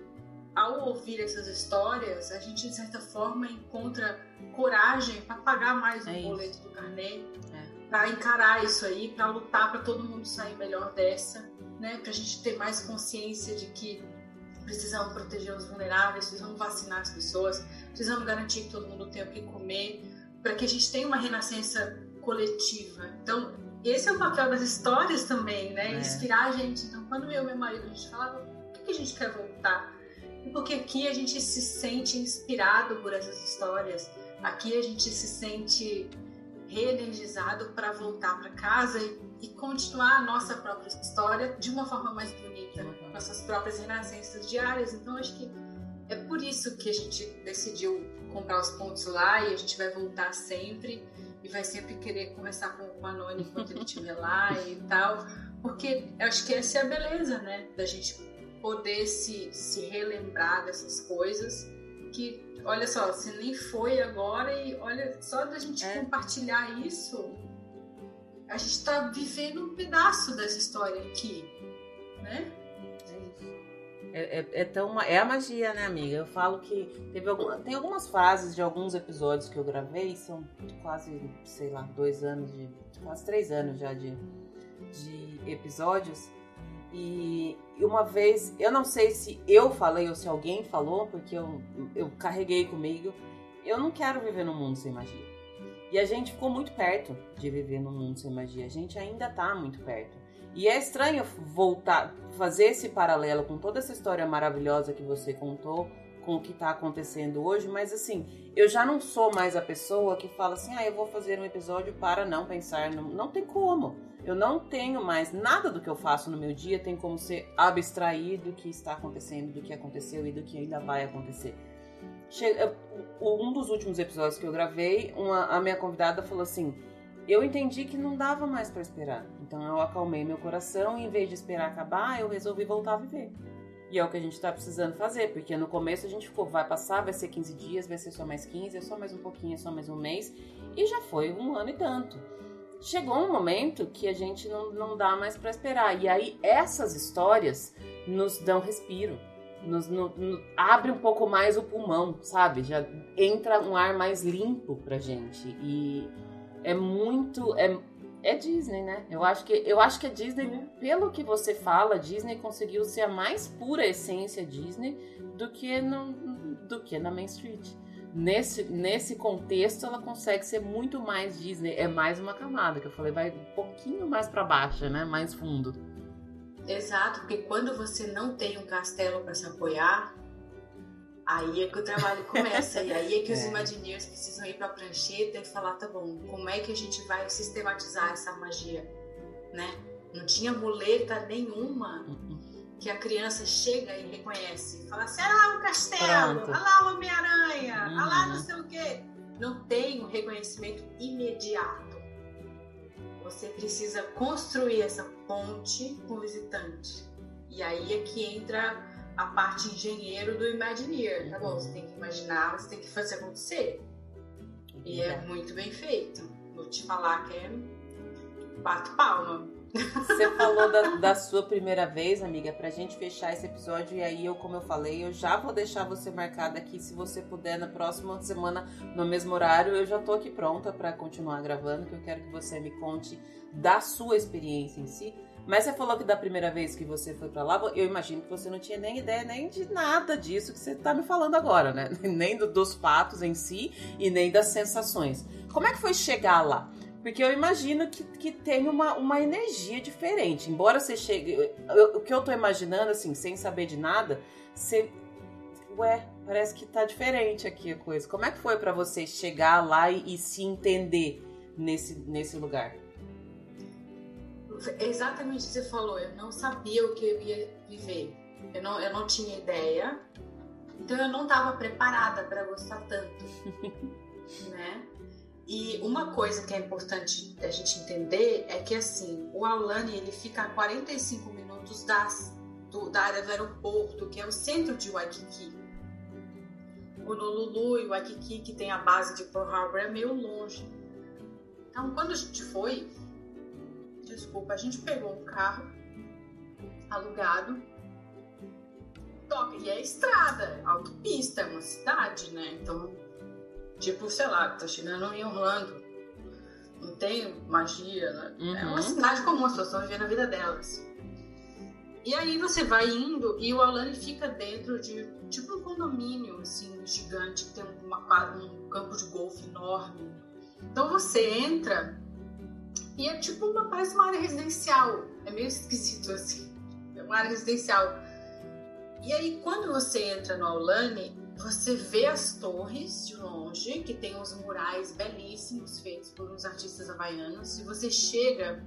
ao ouvir essas histórias, a gente de certa forma encontra coragem para pagar mais é um boleto do carnê, é. para encarar isso aí, para lutar para todo mundo sair melhor dessa, né? Para a gente ter mais consciência de que precisamos proteger os vulneráveis, precisamos vacinar as pessoas, precisamos garantir que todo mundo tenha o que comer, para que a gente tenha uma renascença coletiva. Então, esse é o papel das histórias também, né? É. Inspirar a gente. Então, quando eu e meu marido a gente falava, por que a gente quer voltar? Porque aqui a gente se sente inspirado por essas histórias. Aqui a gente se sente reenergizado para voltar para casa e, e, continuar a nossa própria história de uma forma mais bonita, nossas próprias renascenças diárias. Então, acho que é por isso que a gente decidiu comprar os pontos lá e a gente vai voltar sempre e vai sempre querer conversar com, com a Noni enquanto ele estiver lá e tal, porque acho que essa é a beleza, né, da gente poder se, se relembrar dessas coisas que, olha só, você nem foi agora e olha, só da gente é. compartilhar isso, a gente está vivendo um pedaço dessa história aqui, né? É, é, é, tão, é a magia, né, amiga? Eu falo que teve tem algumas frases de alguns episódios que eu gravei, são quase, sei lá, dois anos de. quase três anos já de, de episódios. E uma vez, eu não sei se eu falei ou se alguém falou, porque eu, eu carreguei comigo, eu não quero viver num mundo sem magia. E a gente ficou muito perto de viver num mundo sem magia. A gente ainda tá muito perto. E é estranho voltar, fazer esse paralelo com toda essa história maravilhosa que você contou com o que está acontecendo hoje, mas assim, eu já não sou mais a pessoa que fala assim, ah, eu vou fazer um episódio para não pensar, no... não tem como. Eu não tenho mais nada do que eu faço no meu dia tem como ser abstraído do que está acontecendo, do que aconteceu e do que ainda vai acontecer. Um dos últimos episódios que eu gravei, uma, a minha convidada falou assim: eu entendi que não dava mais para esperar. Então eu acalmei meu coração e em vez de esperar acabar, eu resolvi voltar a viver. E é o que a gente está precisando fazer, porque no começo a gente ficou, vai passar, vai ser 15 dias, vai ser só mais 15, é só mais um pouquinho, é só mais um mês, e já foi um ano e tanto. Chegou um momento que a gente não, não dá mais para esperar, e aí essas histórias nos dão respiro, nos, no, no, abre um pouco mais o pulmão, sabe? Já entra um ar mais limpo pra gente, e é muito. É, é Disney, né? Eu acho que eu acho que a Disney, pelo que você fala, Disney conseguiu ser a mais pura essência Disney do que no, do que na Main Street. Nesse, nesse contexto, ela consegue ser muito mais Disney. É mais uma camada que eu falei, vai um pouquinho mais para baixo, né? Mais fundo. Exato, porque quando você não tem um castelo para se apoiar, Aí é que o trabalho começa, e aí é que os é. Imagineers precisam ir para a prancheta e falar: tá bom, como é que a gente vai sistematizar essa magia? Né? Não tinha muleta nenhuma uhum. que a criança chega e reconhece. Fala assim: olha lá o castelo, olha lá o Homem-Aranha, olha lá não uhum. sei o quê. Não tem um reconhecimento imediato. Você precisa construir essa ponte com o visitante. E aí é que entra a parte engenheiro do Imagineer, tá bom? Você tem que imaginar, você tem que fazer acontecer. E é muito bem feito. Vou te falar que é bato palma. Você falou da, da, sua primeira vez, amiga, pra gente fechar esse episódio. E aí, eu, como eu falei, eu já vou deixar você marcada aqui. Se você puder, na próxima semana, no mesmo horário, eu já tô aqui pronta para continuar gravando. Que eu quero que você me conte da sua experiência em si. Mas você falou que da primeira vez que você foi para lá, eu imagino que você não tinha nem ideia nem de nada disso que você está me falando agora, né? Nem do, dos fatos em si e nem das sensações. Como é que foi chegar lá? Porque eu imagino que, que tem uma, uma energia diferente. Embora você chegue. O que eu tô imaginando, assim, sem saber de nada, você. Ué, parece que tá diferente aqui a coisa. Como é que foi para você chegar lá e, e se entender nesse, nesse lugar? Exatamente o que você falou. Eu não sabia o que eu ia viver. Eu não, eu não tinha ideia. Então eu não estava preparada para gostar tanto, né? E uma coisa que é importante a gente entender é que assim, o Aulani ele fica a 45 minutos das, do, da área do aeroporto, que é o centro de Waikiki. O Honolulu e o Waikiki, que tem a base de Pearl Harbor, é meio longe. Então, quando a gente foi, desculpa, a gente pegou um carro alugado toca. E é estrada, autopista, é uma cidade, né? Então, tipo, sei lá, tá chegando em Orlando. Não tem magia, né? Uhum. É uma uhum. cidade comum, as pessoas estão vivendo a vida delas. E aí você vai indo e o Alane fica dentro de tipo um condomínio assim gigante que tem uma um campo de golfe enorme. Então você entra e é tipo uma parece uma área residencial. É meio esquisito assim. É uma área residencial. E aí quando você entra no Aulane, você vê as torres de longe, que tem uns murais belíssimos feitos por uns artistas havaianos, e você chega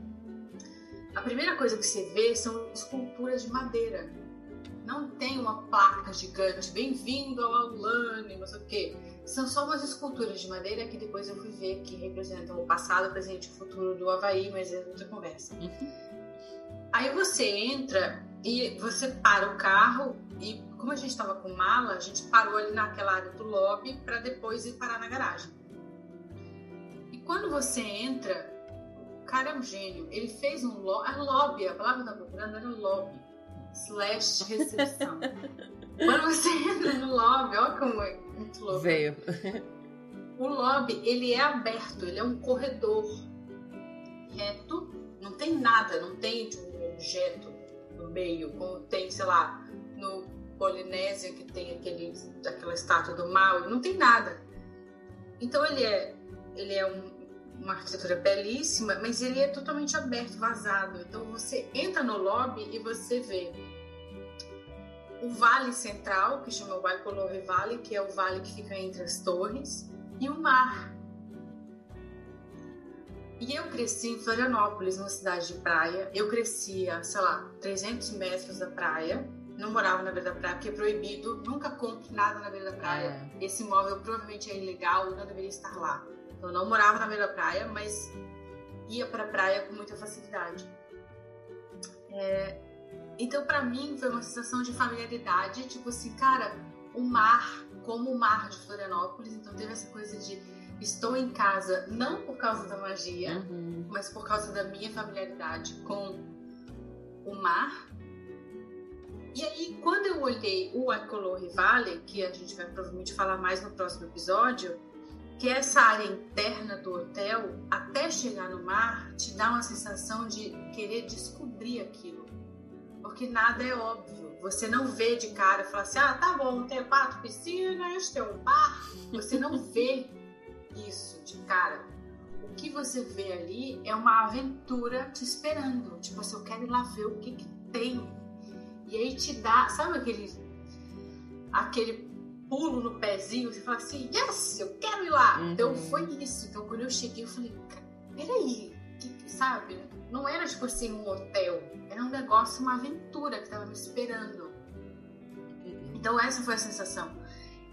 a primeira coisa que você vê são esculturas de madeira. Não tem uma placa gigante, bem-vindo ao Aulane, não sei o quê. São só umas esculturas de madeira que depois eu fui ver que representam o passado, o presente e o futuro do Havaí, mas é outra conversa. Uhum. Aí você entra e você para o carro e como a gente estava com mala, a gente parou ali naquela área do lobby para depois ir parar na garagem. E quando você entra, cara é um gênio. Ele fez um lobby, a lobby, a palavra que eu procurando era lobby, slash recepção. Quando você entra no lobby, olha como é muito louco. Veio. O lobby, ele é aberto, ele é um corredor reto, não tem nada, não tem tipo, um objeto no meio, como tem, sei lá, no Polinésia, que tem aquele, aquela estátua do mal, não tem nada. Então ele é, ele é um, uma arquitetura belíssima, mas ele é totalmente aberto, vazado. Então você entra no lobby e você vê o vale central, que chama Waikolohe Valley, que é o vale que fica entre as torres, e o mar. E eu cresci em Florianópolis, uma cidade de praia. Eu crescia, sei lá, 300 metros da praia. Não morava na beira da praia, porque é proibido. Nunca compre nada na beira da praia. É. Esse imóvel provavelmente é ilegal e não deveria estar lá. Eu não morava na beira da praia, mas ia para a praia com muita facilidade. É, então, para mim, foi uma sensação de familiaridade, tipo assim, cara, o mar, como o mar de Florianópolis, então teve essa coisa de estou em casa não por causa da magia, uhum. mas por causa da minha familiaridade com o mar. E aí, quando eu olhei o Acolor Valley, que a gente vai provavelmente falar mais no próximo episódio, que essa área interna do hotel, até chegar no mar, te dá uma sensação de querer descobrir aquilo. Porque nada é óbvio. Você não vê de cara e fala assim: ah, tá bom, tem quatro piscinas, tem um bar. Você não vê isso de cara. O que você vê ali é uma aventura te esperando. Tipo assim, eu quero ir lá ver o que, que tem. E aí te dá, sabe aquele aquele pulo no pezinho, você fala assim, yes, eu quero ir lá. Uhum. Então foi isso. Então quando eu cheguei, eu falei, peraí, que, sabe? Não era tipo assim um hotel, era um negócio, uma aventura que tava me esperando. Então essa foi a sensação.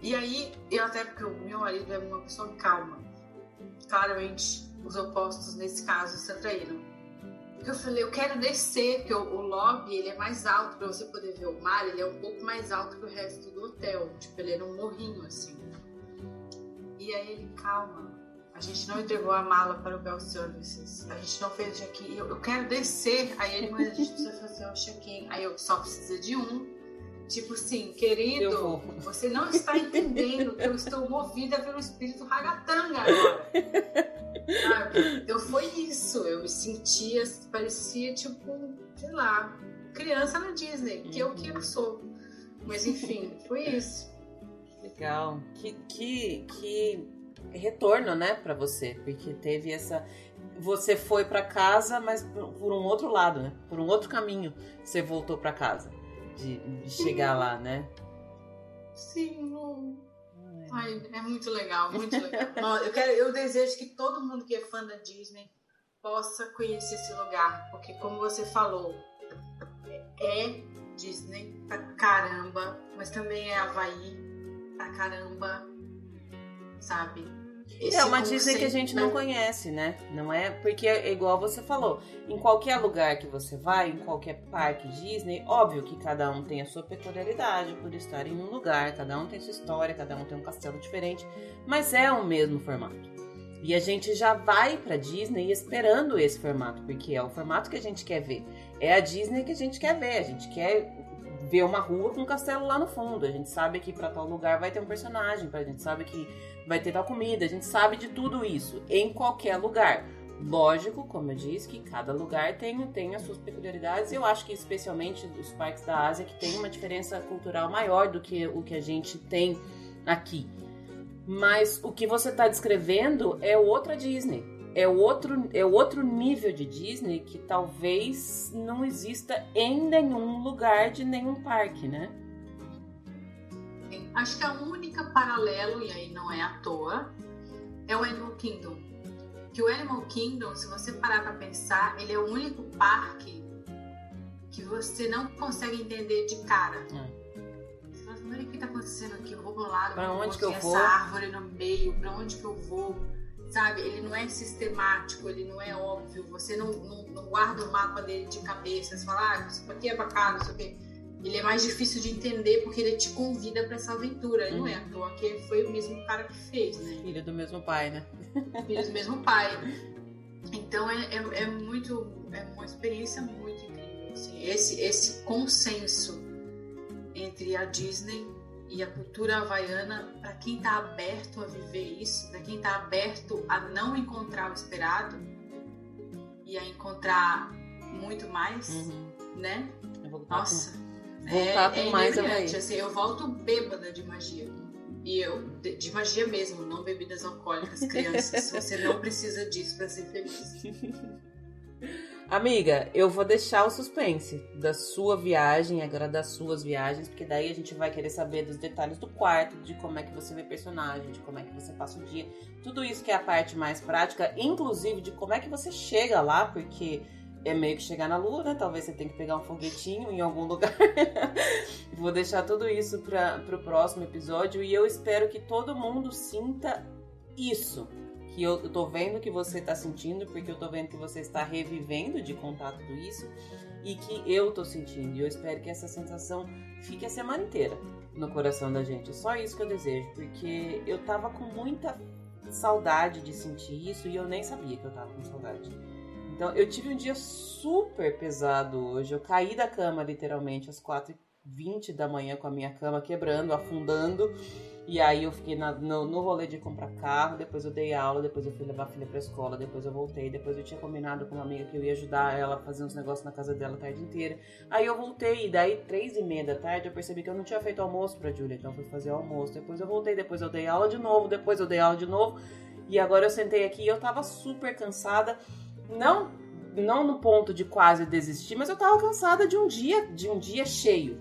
E aí, eu até porque o meu marido é uma pessoa calma. Claramente, os opostos nesse caso se atraíram eu falei, eu quero descer, porque o, o lobby ele é mais alto para você poder ver o mar, ele é um pouco mais alto que o resto do hotel. Tipo, ele era um morrinho assim. E aí ele, calma, a gente não entregou a mala para o Bell Services, a gente não fez o check-in, eu, eu, quero descer. Aí ele, mas a gente precisa fazer o check-in. Aí eu só precisa de um. Tipo assim, querido, você não está entendendo que eu estou movida pelo espírito ragatanga agora. Sabe? Então foi isso. Eu me sentia, parecia tipo, sei lá, criança na Disney, que é o que eu sou. Mas enfim, foi isso. Legal. Que, que, que retorno, né, para você, porque teve essa. Você foi para casa, mas por um outro lado, né? Por um outro caminho, você voltou para casa de, de chegar lá, né? Sim, Ai, é muito legal, muito legal. eu, quero, eu desejo que todo mundo que é fã da Disney possa conhecer esse lugar, porque como você falou, é Disney pra caramba, mas também é Havaí pra caramba, sabe? Esse é uma Disney que a gente não conhece, né? Não é porque é igual você falou, em qualquer lugar que você vai, em qualquer parque Disney, óbvio que cada um tem a sua peculiaridade por estar em um lugar, cada um tem sua história, cada um tem um castelo diferente, mas é o mesmo formato. E a gente já vai para Disney esperando esse formato, porque é o formato que a gente quer ver. É a Disney que a gente quer ver, a gente quer vê uma rua com um castelo lá no fundo. A gente sabe que para tal lugar vai ter um personagem, a gente sabe que vai ter tal comida, a gente sabe de tudo isso em qualquer lugar. Lógico, como eu disse, que cada lugar tem, tem as suas peculiaridades. Eu acho que especialmente os parques da Ásia que tem uma diferença cultural maior do que o que a gente tem aqui. Mas o que você está descrevendo é outra Disney. É outro, é outro nível de Disney que talvez não exista em nenhum lugar de nenhum parque, né? Acho que a única paralelo, e aí não é à toa, é o Animal Kingdom que o Animal Kingdom, se você parar para pensar, ele é o único parque que você não consegue entender de cara. É. Você fala, o que tá acontecendo aqui? Eu vou pro lado, pra onde que eu essa vou? árvore no meio, pra onde que eu vou? Sabe? Ele não é sistemático, ele não é óbvio. Você não, não, não guarda o mapa dele de cabeça. Você fala, ah, isso aqui é pra cá, não sei o quê ele é mais difícil de entender porque ele te convida para essa aventura. Uhum. Não é à toa que foi o mesmo cara que fez, né? Filho do mesmo pai, né? Filho do mesmo pai. Então é, é, é, muito. É uma experiência muito incrível. Assim. Esse, esse consenso entre a Disney e a cultura havaiana, para quem está aberto a viver isso, para quem está aberto a não encontrar o esperado e a encontrar muito mais, uhum. né? Nossa, voltar é, com é mais Havaí. Assim, eu volto bêbada de magia. E eu, de, de magia mesmo, não bebidas alcoólicas, crianças. Você não precisa disso para ser feliz. Amiga, eu vou deixar o suspense da sua viagem, agora das suas viagens, porque daí a gente vai querer saber dos detalhes do quarto, de como é que você vê personagem, de como é que você passa o dia. Tudo isso que é a parte mais prática, inclusive de como é que você chega lá, porque é meio que chegar na lua, né? Talvez você tenha que pegar um foguetinho em algum lugar. Vou deixar tudo isso para o próximo episódio e eu espero que todo mundo sinta isso. Que eu, tô vendo que você tá sentindo, porque eu tô vendo que você está revivendo de contar tudo isso e que eu tô sentindo. E eu espero que essa sensação fique a semana inteira no coração da gente. É só isso que eu desejo, porque eu tava com muita saudade de sentir isso e eu nem sabia que eu tava com saudade. Então, eu tive um dia super pesado hoje. Eu caí da cama, literalmente, às 4h20 da manhã com a minha cama quebrando, afundando. E aí eu fiquei na, no, no rolê de comprar carro, depois eu dei aula, depois eu fui levar a filha pra escola, depois eu voltei, depois eu tinha combinado com uma amiga que eu ia ajudar ela a fazer uns negócios na casa dela a tarde inteira. Aí eu voltei, e daí, três e meia da tarde, eu percebi que eu não tinha feito almoço pra Julia, então eu fui fazer almoço. Depois eu voltei, depois eu dei aula de novo, depois eu dei aula de novo. E agora eu sentei aqui e eu tava super cansada. Não, não no ponto de quase desistir, mas eu tava cansada de um dia, de um dia cheio.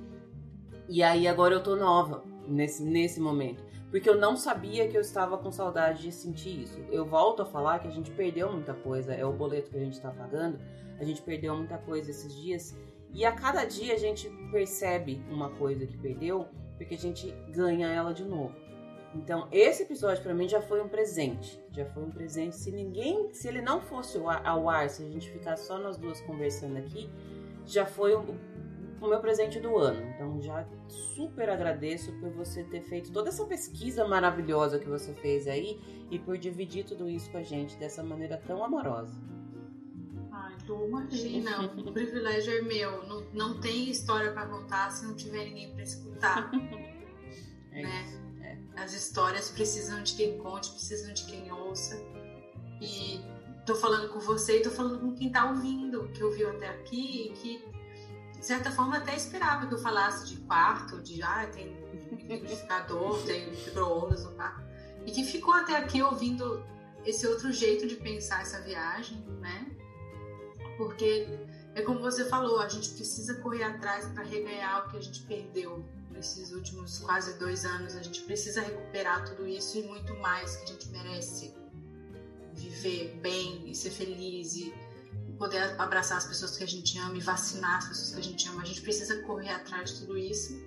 E aí agora eu tô nova nesse, nesse momento. Porque eu não sabia que eu estava com saudade de sentir isso. Eu volto a falar que a gente perdeu muita coisa, é o boleto que a gente tá pagando. A gente perdeu muita coisa esses dias. E a cada dia a gente percebe uma coisa que perdeu, porque a gente ganha ela de novo. Então, esse episódio para mim já foi um presente. Já foi um presente. Se ninguém, se ele não fosse ao ar, se a gente ficasse só nós duas conversando aqui, já foi o, o meu presente do ano. Então, já super agradeço por você ter feito toda essa pesquisa maravilhosa que você fez aí e por dividir tudo isso com a gente dessa maneira tão amorosa. Ai, tu imagina, o privilégio é meu. Não, não tem história para contar se não tiver ninguém para escutar. é né? Isso. As histórias precisam de quem conte, precisam de quem ouça. E tô falando com você e tô falando com quem tá ouvindo, que ouviu até aqui e que, de certa forma, até esperava que eu falasse de quarto, de ah, tem liquidificador, tem micro-ondas no quarto. E que ficou até aqui ouvindo esse outro jeito de pensar essa viagem, né? Porque é como você falou, a gente precisa correr atrás para reganhar o que a gente perdeu nesses últimos quase dois anos. A gente precisa recuperar tudo isso e muito mais que a gente merece viver bem e ser feliz e poder abraçar as pessoas que a gente ama e vacinar as pessoas que a gente ama. A gente precisa correr atrás de tudo isso.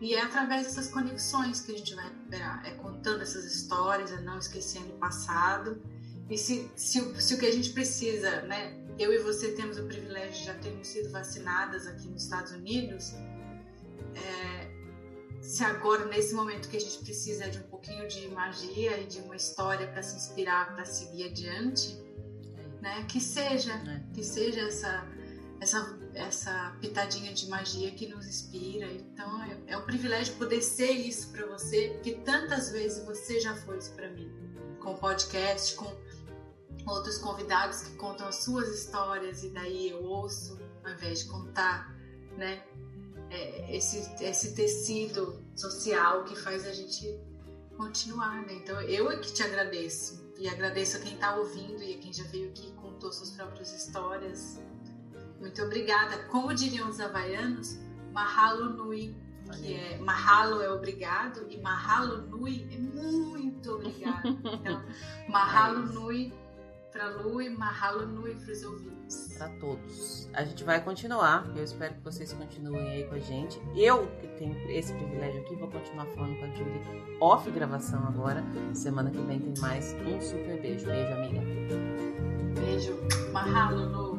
E é através dessas conexões que a gente vai recuperar. É contando essas histórias, é não esquecendo o passado. E se, se, se o que a gente precisa, né? Eu e você temos o privilégio de já termos sido vacinadas aqui nos Estados Unidos. É, se agora, nesse momento que a gente precisa de um pouquinho de magia e de uma história para se inspirar, para seguir adiante, né? Que seja, é. que seja essa essa, essa pitadinha de magia que nos inspira. Então é, é um privilégio poder ser isso para você, porque tantas vezes você já foi isso para mim, com podcast, com outros convidados que contam as suas histórias e daí eu ouço ao invés de contar, né? É, esse, esse tecido social que faz a gente continuar, né? Então eu é que te agradeço e agradeço a quem está ouvindo e a quem já veio aqui e contou suas próprias histórias. Muito obrigada. Como diriam os havaianos, mahalo nui, que é mahalo é obrigado e mahalo nui é muito obrigado. Então, mahalo é nui para Lu e mahalo nui para os ouvintes. Para todos. A gente vai continuar. Eu espero que vocês continuem aí com a gente. Eu que tenho esse privilégio aqui vou continuar falando com a Julie off gravação agora. Semana que vem tem mais um super beijo. Beijo, amiga. Beijo. Mahalo, Lu.